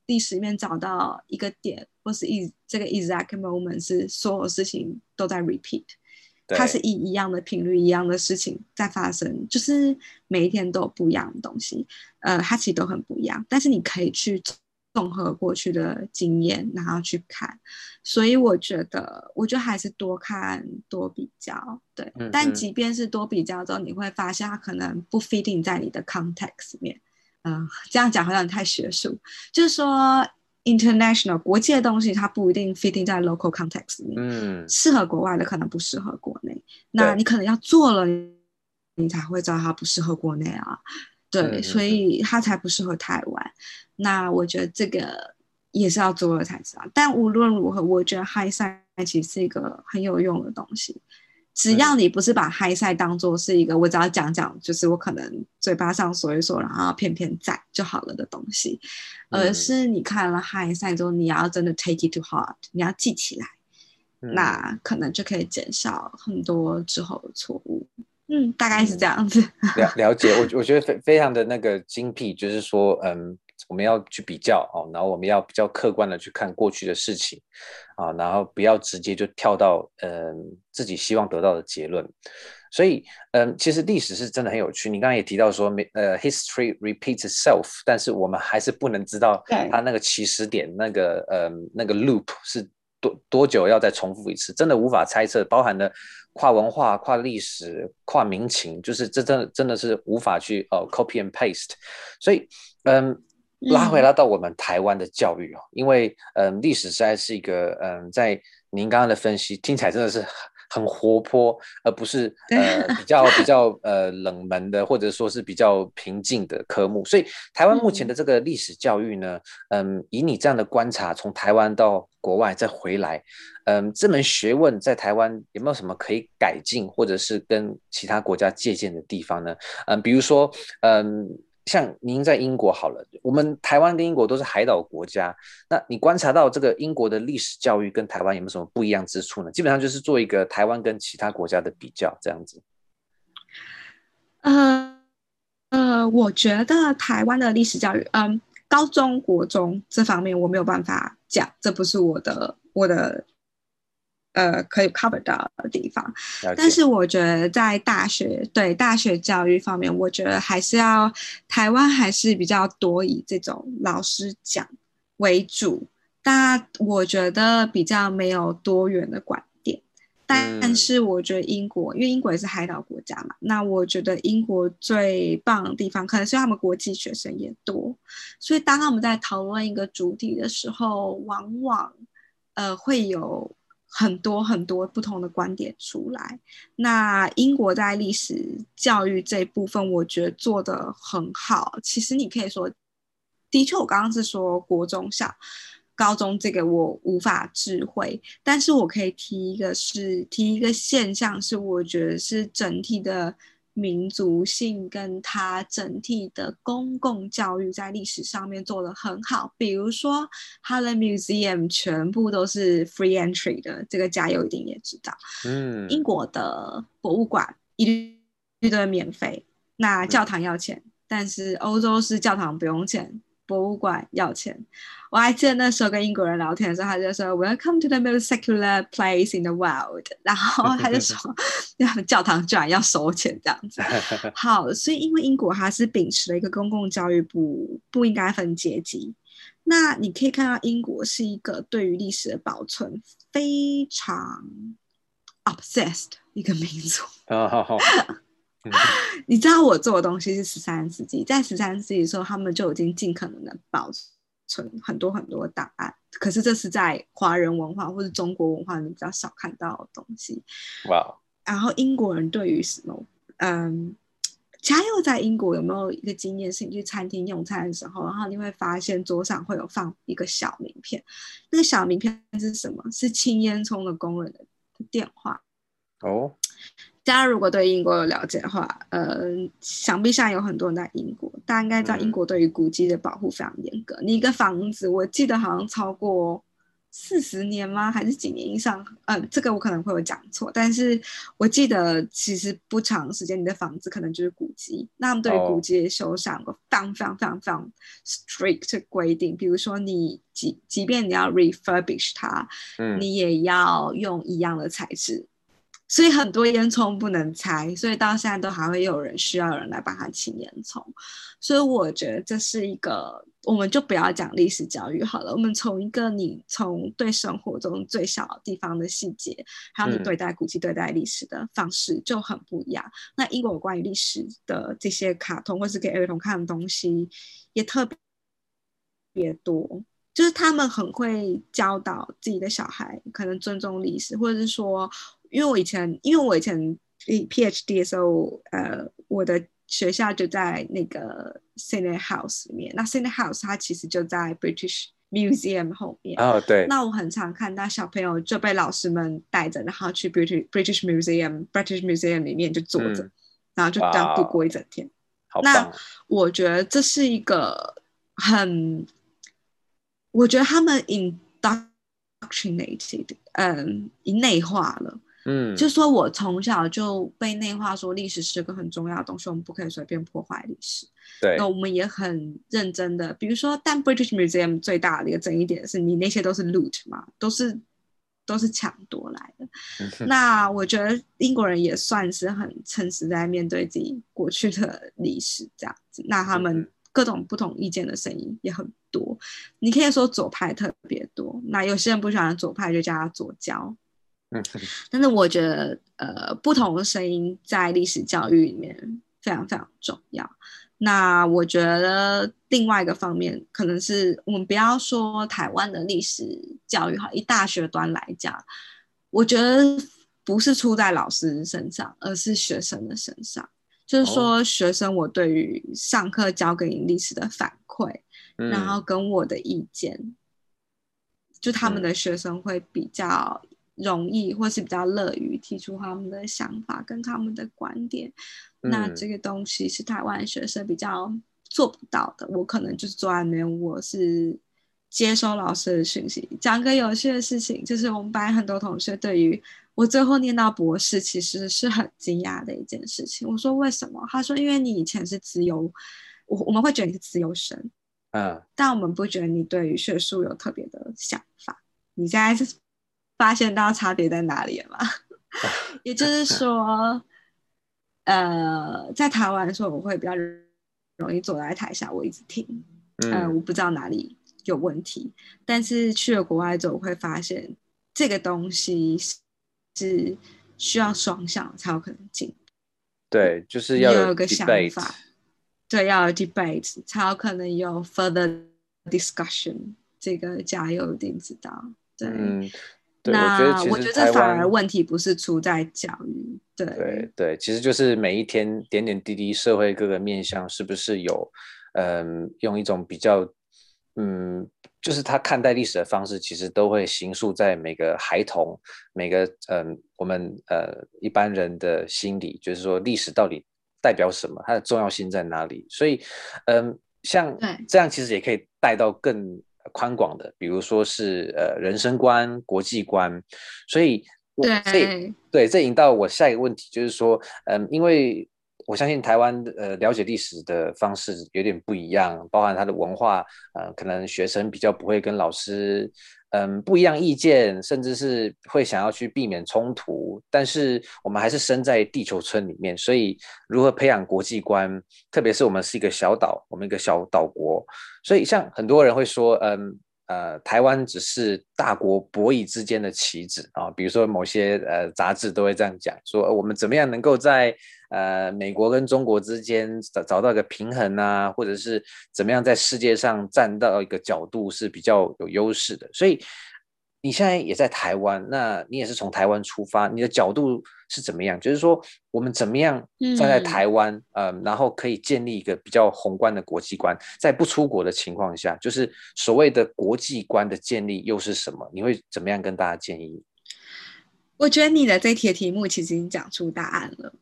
B: 历史里面找到一个点，或是一这个 exact moment 是所有事情都在 repeat，它是以一样的频率、一样的事情在发生，就是每一天都有不一样的东西，呃，它其实都很不一样，但是你可以去。综合过去的经验，然后去看，所以我觉得，我觉得还是多看多比较，对。嗯嗯。但即便是多比较之后，你会发现它可能不 fitting 在你的 context 里面。嗯、呃，这样讲好像太学术，就是说 international 国际的东西，它不一定 fitting 在 local context 里面。嗯。适合国外的可能不适合国内，那你可能要做了，你才会知道它不适合国内啊。对，所以它才不适合台湾。那我觉得这个也是要做了才知道。但无论如何，我觉得 hindsight 其实是一个很有用的东西。只要你不是把 hindsight 当做是一个我只要讲讲，就是我可能嘴巴上说一说，然后骗骗赞就好了的东西，而是你看了 hindsight 之后，你要真的 take it to heart，你要记起来，那可能就可以减少很多之后的错误。嗯，大概是这样子。
A: 了了解，我我觉得非非常的那个精辟，就是说，嗯，我们要去比较哦，然后我们要比较客观的去看过去的事情啊，然后不要直接就跳到嗯自己希望得到的结论。所以，嗯，其实历史是真的很有趣。你刚刚也提到说，没呃，history repeats itself，但是我们还是不能知道它那个起始点，那个呃那个 loop 是多多久要再重复一次，真的无法猜测，包含了。跨文化、跨历史、跨民情，就是这真的真的是无法去呃 copy and paste，所以嗯，拉回来到我们台湾的教育哦，因为嗯历史实在是一个嗯，在您刚刚的分析听起来真的是。很活泼，而不是呃比较比 较呃冷门的，或者说是比较平静的科目。所以台湾目前的这个历史教育呢，嗯，以你这样的观察，从台湾到国外再回来，嗯，这门学问在台湾有没有什么可以改进，或者是跟其他国家借鉴的地方呢？嗯，比如说，嗯。像您在英国好了，我们台湾跟英国都是海岛国家。那你观察到这个英国的历史教育跟台湾有没有什么不一样之处呢？基本上就是做一个台湾跟其他国家的比较，这样子。
B: 呃呃，我觉得台湾的历史教育，嗯，高中国中这方面我没有办法讲，这不是我的我的。呃，可以 cover 到的地方，但是我觉得在大学对大学教育方面，我觉得还是要台湾还是比较多以这种老师讲为主，但我觉得比较没有多元的观点。但是我觉得英国，因为英国也是海岛国家嘛，那我觉得英国最棒的地方，可能是他们国际学生也多，所以当他们在讨论一个主题的时候，往往呃会有。很多很多不同的观点出来。那英国在历史教育这一部分，我觉得做得很好。其实你可以说，的确，我刚刚是说国中小、高中这个我无法智慧，但是我可以提一个是提一个现象，是我觉得是整体的。民族性跟它整体的公共教育在历史上面做得很好，比如说它的 museum 全部都是 free entry 的，这个加油一定也知道。嗯，英国的博物馆一律都免费，那教堂要钱，但是欧洲是教堂不用钱，博物馆要钱。我还记得那时候跟英国人聊天的时候，他就说 “Welcome to the most secular place in the world”，然后他就说教堂居然要收钱这样子。好，所以因为英国它是秉持了一个公共教育不不应该分阶级。那你可以看到，英国是一个对于历史的保存非常 obsessed 一个民族。你知道我做的东西是十三世纪，在十三世纪的时候，他们就已经尽可能的保存很多很多档案。可是这是在华人文化或者中国文化里比较少看到的东西。哇然后英国人对于什么，嗯。嘉佑在英国有没有一个经验？是你去餐厅用餐的时候，然后你会发现桌上会有放一个小名片，那个小名片是什么？是清烟囱的工人的电话。哦，大家如果对英国有了解的话，呃，想必现在有很多人在英国，大家应该知道英国对于古迹的保护非常严格。嗯、你一个房子，我记得好像超过。四十年吗？还是几年以上？嗯，这个我可能会有讲错，但是我记得其实不长时间，你的房子可能就是古迹。那么对于古迹的修缮，有非常非常非常非常 strict 的规定，比如说你即即便你要 refurbish 它，嗯，你也要用一样的材质。所以很多烟囱不能拆，所以到现在都还会有人需要人来帮他清烟囱。所以我觉得这是一个，我们就不要讲历史教育好了。我们从一个你从对生活中最小的地方的细节，还有你对待古迹、对待历史的方式就很不一样。嗯、那英国有关于历史的这些卡通或是给儿童看的东西也特别多，就是他们很会教导自己的小孩，可能尊重历史，或者是说。因为我以前，因为我以前 PhD 的时候，呃，我的学校就在那个 Senate House 里面。那 Senate House 它其实就在 British Museum 后面。哦，对。那我很常看到小朋友就被老师们带着，然后去 British British Museum British Museum 里面就坐着，嗯、然后就这样度过一整天。好棒。那我觉得这是一个很，我觉得他们 indoctrinated，嗯，内化了。嗯，就说我从小就被内化，说历史是个很重要的东西，我们不可以随便破坏历史。对，那我们也很认真的，比如说，但 British Museum 最大的一个争议点是你那些都是 loot 嘛，都是都是抢夺来的。那我觉得英国人也算是很诚实在面对自己过去的历史这样子。那他们各种不同意见的声音也很多，你可以说左派特别多，那有些人不喜欢左派就叫他左胶。嗯，但是我觉得，呃，不同的声音在历史教育里面非常非常重要。那我觉得另外一个方面，可能是我们不要说台湾的历史教育哈，以大学端来讲，我觉得不是出在老师身上，而是学生的身上。就是说，学生我对于上课教给你历史的反馈，嗯、然后跟我的意见，就他们的学生会比较。容易，或是比较乐于提出他们的想法跟他们的观点，嗯、那这个东西是台湾学生比较做不到的。我可能就是坐在那边，我是接收老师的讯息。讲个有趣的事情，就是我们班很多同学对于我最后念到博士，其实是很惊讶的一件事情。我说为什么？他说因为你以前是自由，我我们会觉得你是自由生，嗯，但我们不觉得你对于学术有特别的想法。你现在是。发现到差别在哪里了吗？也就是说，呃，在台湾的时候，我会比较容易坐在台下，我一直听，嗯、呃，我不知道哪里有问题。但是去了国外之后，我会发现这个东西是需要双向才有可能进。
A: 对，就是要有，
B: 有个想法，对，要有 debate 才有可能有 further discussion。这个加油一定知道，对。嗯那我觉得这反而问题不是出在教育，对
A: 对对，其实就是每一天点点滴滴，社会各个面向是不是有，嗯，用一种比较，嗯，就是他看待历史的方式，其实都会形塑在每个孩童、每个嗯，我们呃一般人的心里，就是说历史到底代表什么，它的重要性在哪里？所以，嗯，像这样其实也可以带到更。宽广的，比如说是呃人生观、国际观，所以我对，所以对，这引到我下一个问题，就是说，嗯，因为我相信台湾呃了解历史的方式有点不一样，包含它的文化，呃，可能学生比较不会跟老师嗯不一样意见，甚至是会想要去避免冲突。但是我们还是生在地球村里面，所以如何培养国际观，特别是我们是一个小岛，我们一个小岛国，所以像很多人会说，嗯。呃，台湾只是大国博弈之间的棋子啊，比如说某些呃杂志都会这样讲，说我们怎么样能够在呃美国跟中国之间找找到一个平衡啊，或者是怎么样在世界上站到一个角度是比较有优势的，所以。你现在也在台湾，那你也是从台湾出发，你的角度是怎么样？就是说，我们怎么样站在台湾，嗯、呃，然后可以建立一个比较宏观的国际观，在不出国的情况下，就是所谓的国际观的建立又是什么？你会怎么样跟大家建议？
B: 我觉得你的这题题目其实已经讲出答案了，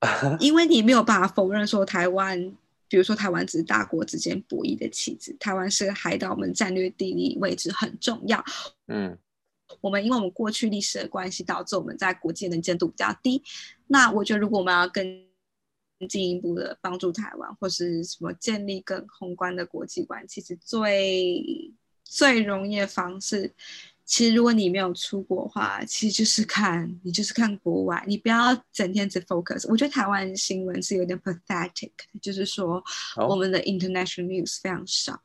B: 因为你没有办法否认说台湾。比如说，台湾只是大国之间博弈的棋子。台湾是海岛，我们战略地理位置很重要。嗯，我们因为我们过去历史的关系，导致我们在国际能见度比较低。那我觉得，如果我们要更进一步的帮助台湾，或是什么建立更宏观的国际观，其实最最容易的方式。其实，如果你没有出国的话，其实就是看你就是看国外，你不要整天只 focus。我觉得台湾新闻是有点 pathetic，就是说我们的 international news 非常少。Oh.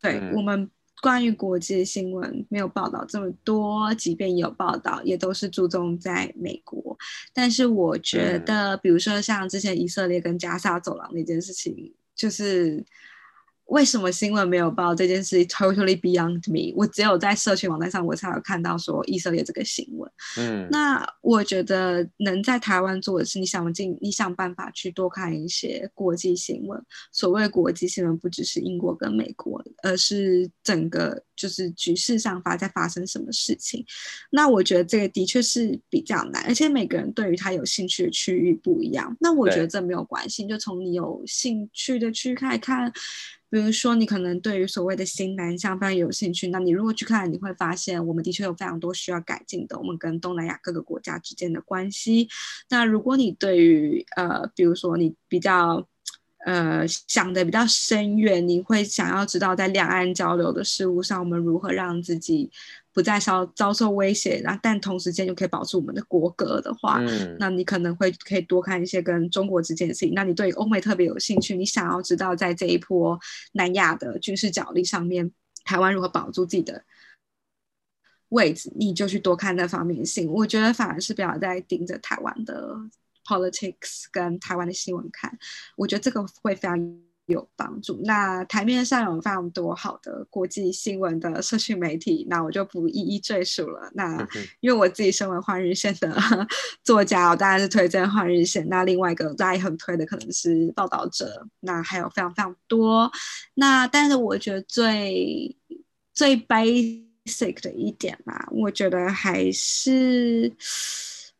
B: 对、嗯、我们关于国际新闻没有报道这么多，即便有报道，也都是注重在美国。但是我觉得，嗯、比如说像之前以色列跟加沙走廊那件事情，就是。为什么新闻没有报这件事？Totally beyond me。我只有在社群网站上，我才有看到说以色列这个新闻。嗯，那我觉得能在台湾做的是，你想尽，你想办法去多看一些国际新闻。所谓国际新闻，不只是英国跟美国，而是整个就是局势上发在发生什么事情。那我觉得这个的确是比较难，而且每个人对于他有兴趣的区域不一样。那我觉得这没有关系，就从你有兴趣的区块看。比如说，你可能对于所谓的新南向非常有兴趣，那你如果去看，你会发现我们的确有非常多需要改进的，我们跟东南亚各个国家之间的关系。那如果你对于呃，比如说你比较。呃，想的比较深远，你会想要知道在两岸交流的事物上，我们如何让自己不再遭遭受威胁，然后但同时间又可以保住我们的国格的话，嗯，那你可能会可以多看一些跟中国之间的事情。那你对欧美特别有兴趣，你想要知道在这一波南亚的军事角力上面，台湾如何保住自己的位置，你就去多看那方面性。我觉得反而是不要再盯着台湾的。Politics 跟台湾的新闻看，我觉得这个会非常有帮助。那台面上有非常多好的国际新闻的社群媒体，那我就不一一赘述了。那因为我自己身为换日线的 作家，我当然是推荐换日线。那另外一个大家也很推的可能是报道者，那还有非常非常多。那但是我觉得最最 basic 的一点嘛，我觉得还是。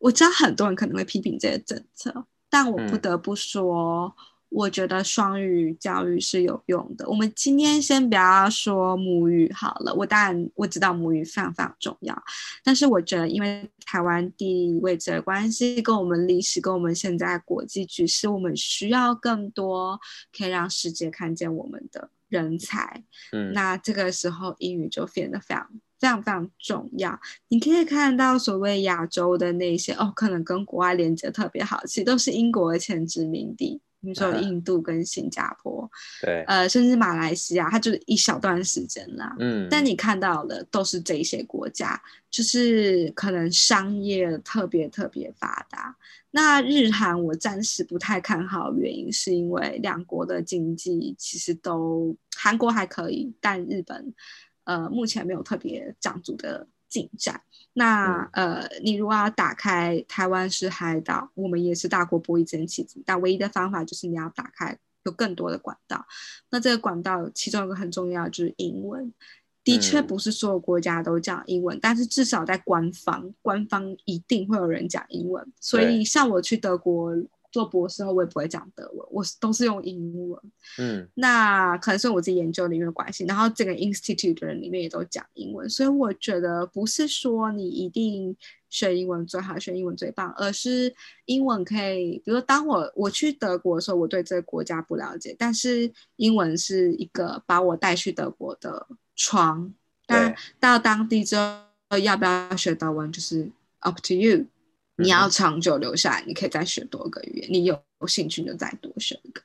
B: 我知道很多人可能会批评这些政策，但我不得不说，嗯、我觉得双语教育是有用的。我们今天先不要说母语好了，我当然我知道母语非常非常重要，但是我觉得因为台湾地理位置的关系，跟我们历史，跟我们现在国际局势，我们需要更多可以让世界看见我们的人才。嗯，那这个时候英语就变得非常。非常非常重要，你可以看到所谓亚洲的那些哦，可能跟国外连接特别好，其实都是英国的前殖民地，比如说印度跟新加坡，对，呃，甚至马来西亚，它就是一小段时间啦。嗯，但你看到的都是这些国家，就是可能商业特别特别发达。那日韩我暂时不太看好，原因是因为两国的经济其实都，韩国还可以，但日本。呃，目前没有特别长足的进展。那、嗯、呃，你如果要打开台湾是海岛，我们也是大国博弈之间棋子，但唯一的方法就是你要打开有更多的管道。那这个管道其中一个很重要就是英文，的确不是所有国家都讲英文，嗯、但是至少在官方，官方一定会有人讲英文。所以像我去德国做博士后，我也不会讲德文，我都是用英文。
A: 嗯，
B: 那可能是我自己研究领域的关系，然后整个 institute 的人里面也都讲英文，所以我觉得不是说你一定学英文最好，学英文最棒，而是英文可以，比如当我我去德国的时候，我对这个国家不了解，但是英文是一个把我带去德国的窗。但到当地之后，要不要学德文就是 up to you。你要长久留下来，你可以再学多个语言。你有兴趣就再多学一个。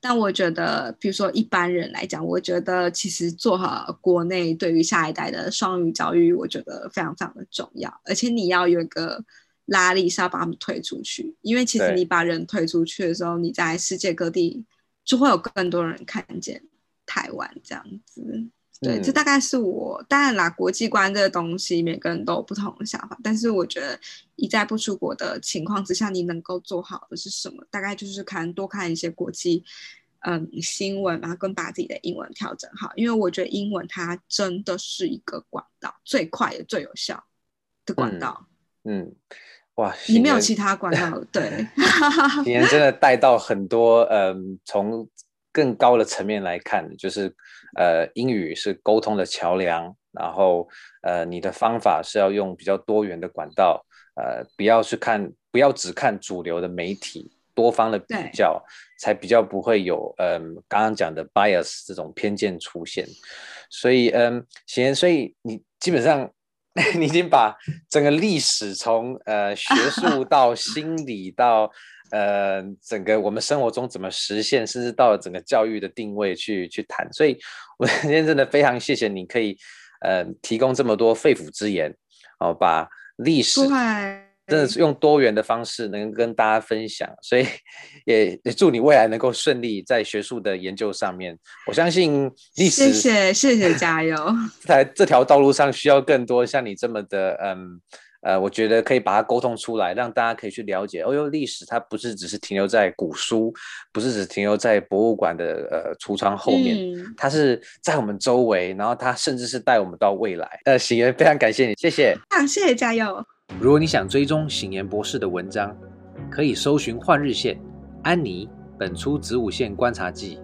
B: 但我觉得，比如说一般人来讲，我觉得其实做好国内对于下一代的双语教育，我觉得非常非常的重要。而且你要有一个拉力，是要把他们推出去。因为其实你把人推出去的时候，你在世界各地就会有更多人看见台湾这样子。对，这大概是我当然啦，国际观这个东西，每个人都有不同的想法。但是我觉得，一在不出国的情况之下，你能够做好的是什么？大概就是看多看一些国际嗯新闻，然后跟把自己的英文调整好。因为我觉得英文它真的是一个管道，最快也最有效的管道。
A: 嗯，嗯哇，
B: 你没有其他管道，对。
A: 今天真的带到很多嗯，从更高的层面来看，就是。呃，英语是沟通的桥梁，然后呃，你的方法是要用比较多元的管道，呃，不要去看，不要只看主流的媒体，多方的比较，才比较不会有嗯、呃、刚刚讲的 bias 这种偏见出现。所以嗯，行，所以你基本上 你已经把整个历史从呃学术到心理到。呃，整个我们生活中怎么实现，甚至到了整个教育的定位去去谈，所以我 今天真的非常谢谢你可以呃提供这么多肺腑之言，哦，把历史真的是用多元的方式能跟大家分享，所以也也祝你未来能够顺利在学术的研究上面。我相信历史，
B: 谢谢谢谢加油，
A: 在这条道路上需要更多像你这么的嗯。呃，我觉得可以把它沟通出来，让大家可以去了解。哦哟，历史它不是只是停留在古书，不是只停留在博物馆的呃橱窗后面，嗯，它是在我们周围，然后它甚至是带我们到未来。呃，行言非常感谢你，谢谢。
B: 啊，谢谢，加油。
A: 如果你想追踪行言博士的文章，可以搜寻《换日线》安妮本初子午线观察记。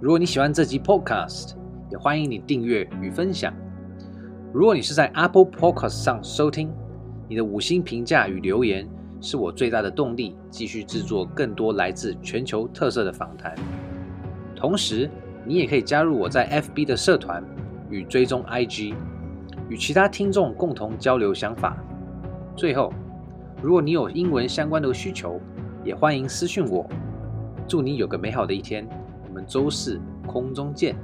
A: 如果你喜欢这集 Podcast，也欢迎你订阅与分享。如果你是在 Apple Podcast 上收听，你的五星评价与留言是我最大的动力，继续制作更多来自全球特色的访谈。同时，你也可以加入我在 FB 的社团与追踪 IG，与其他听众共同交流想法。最后，如果你有英文相关的需求，也欢迎私讯我。祝你有个美好的一天，我们周四空中见。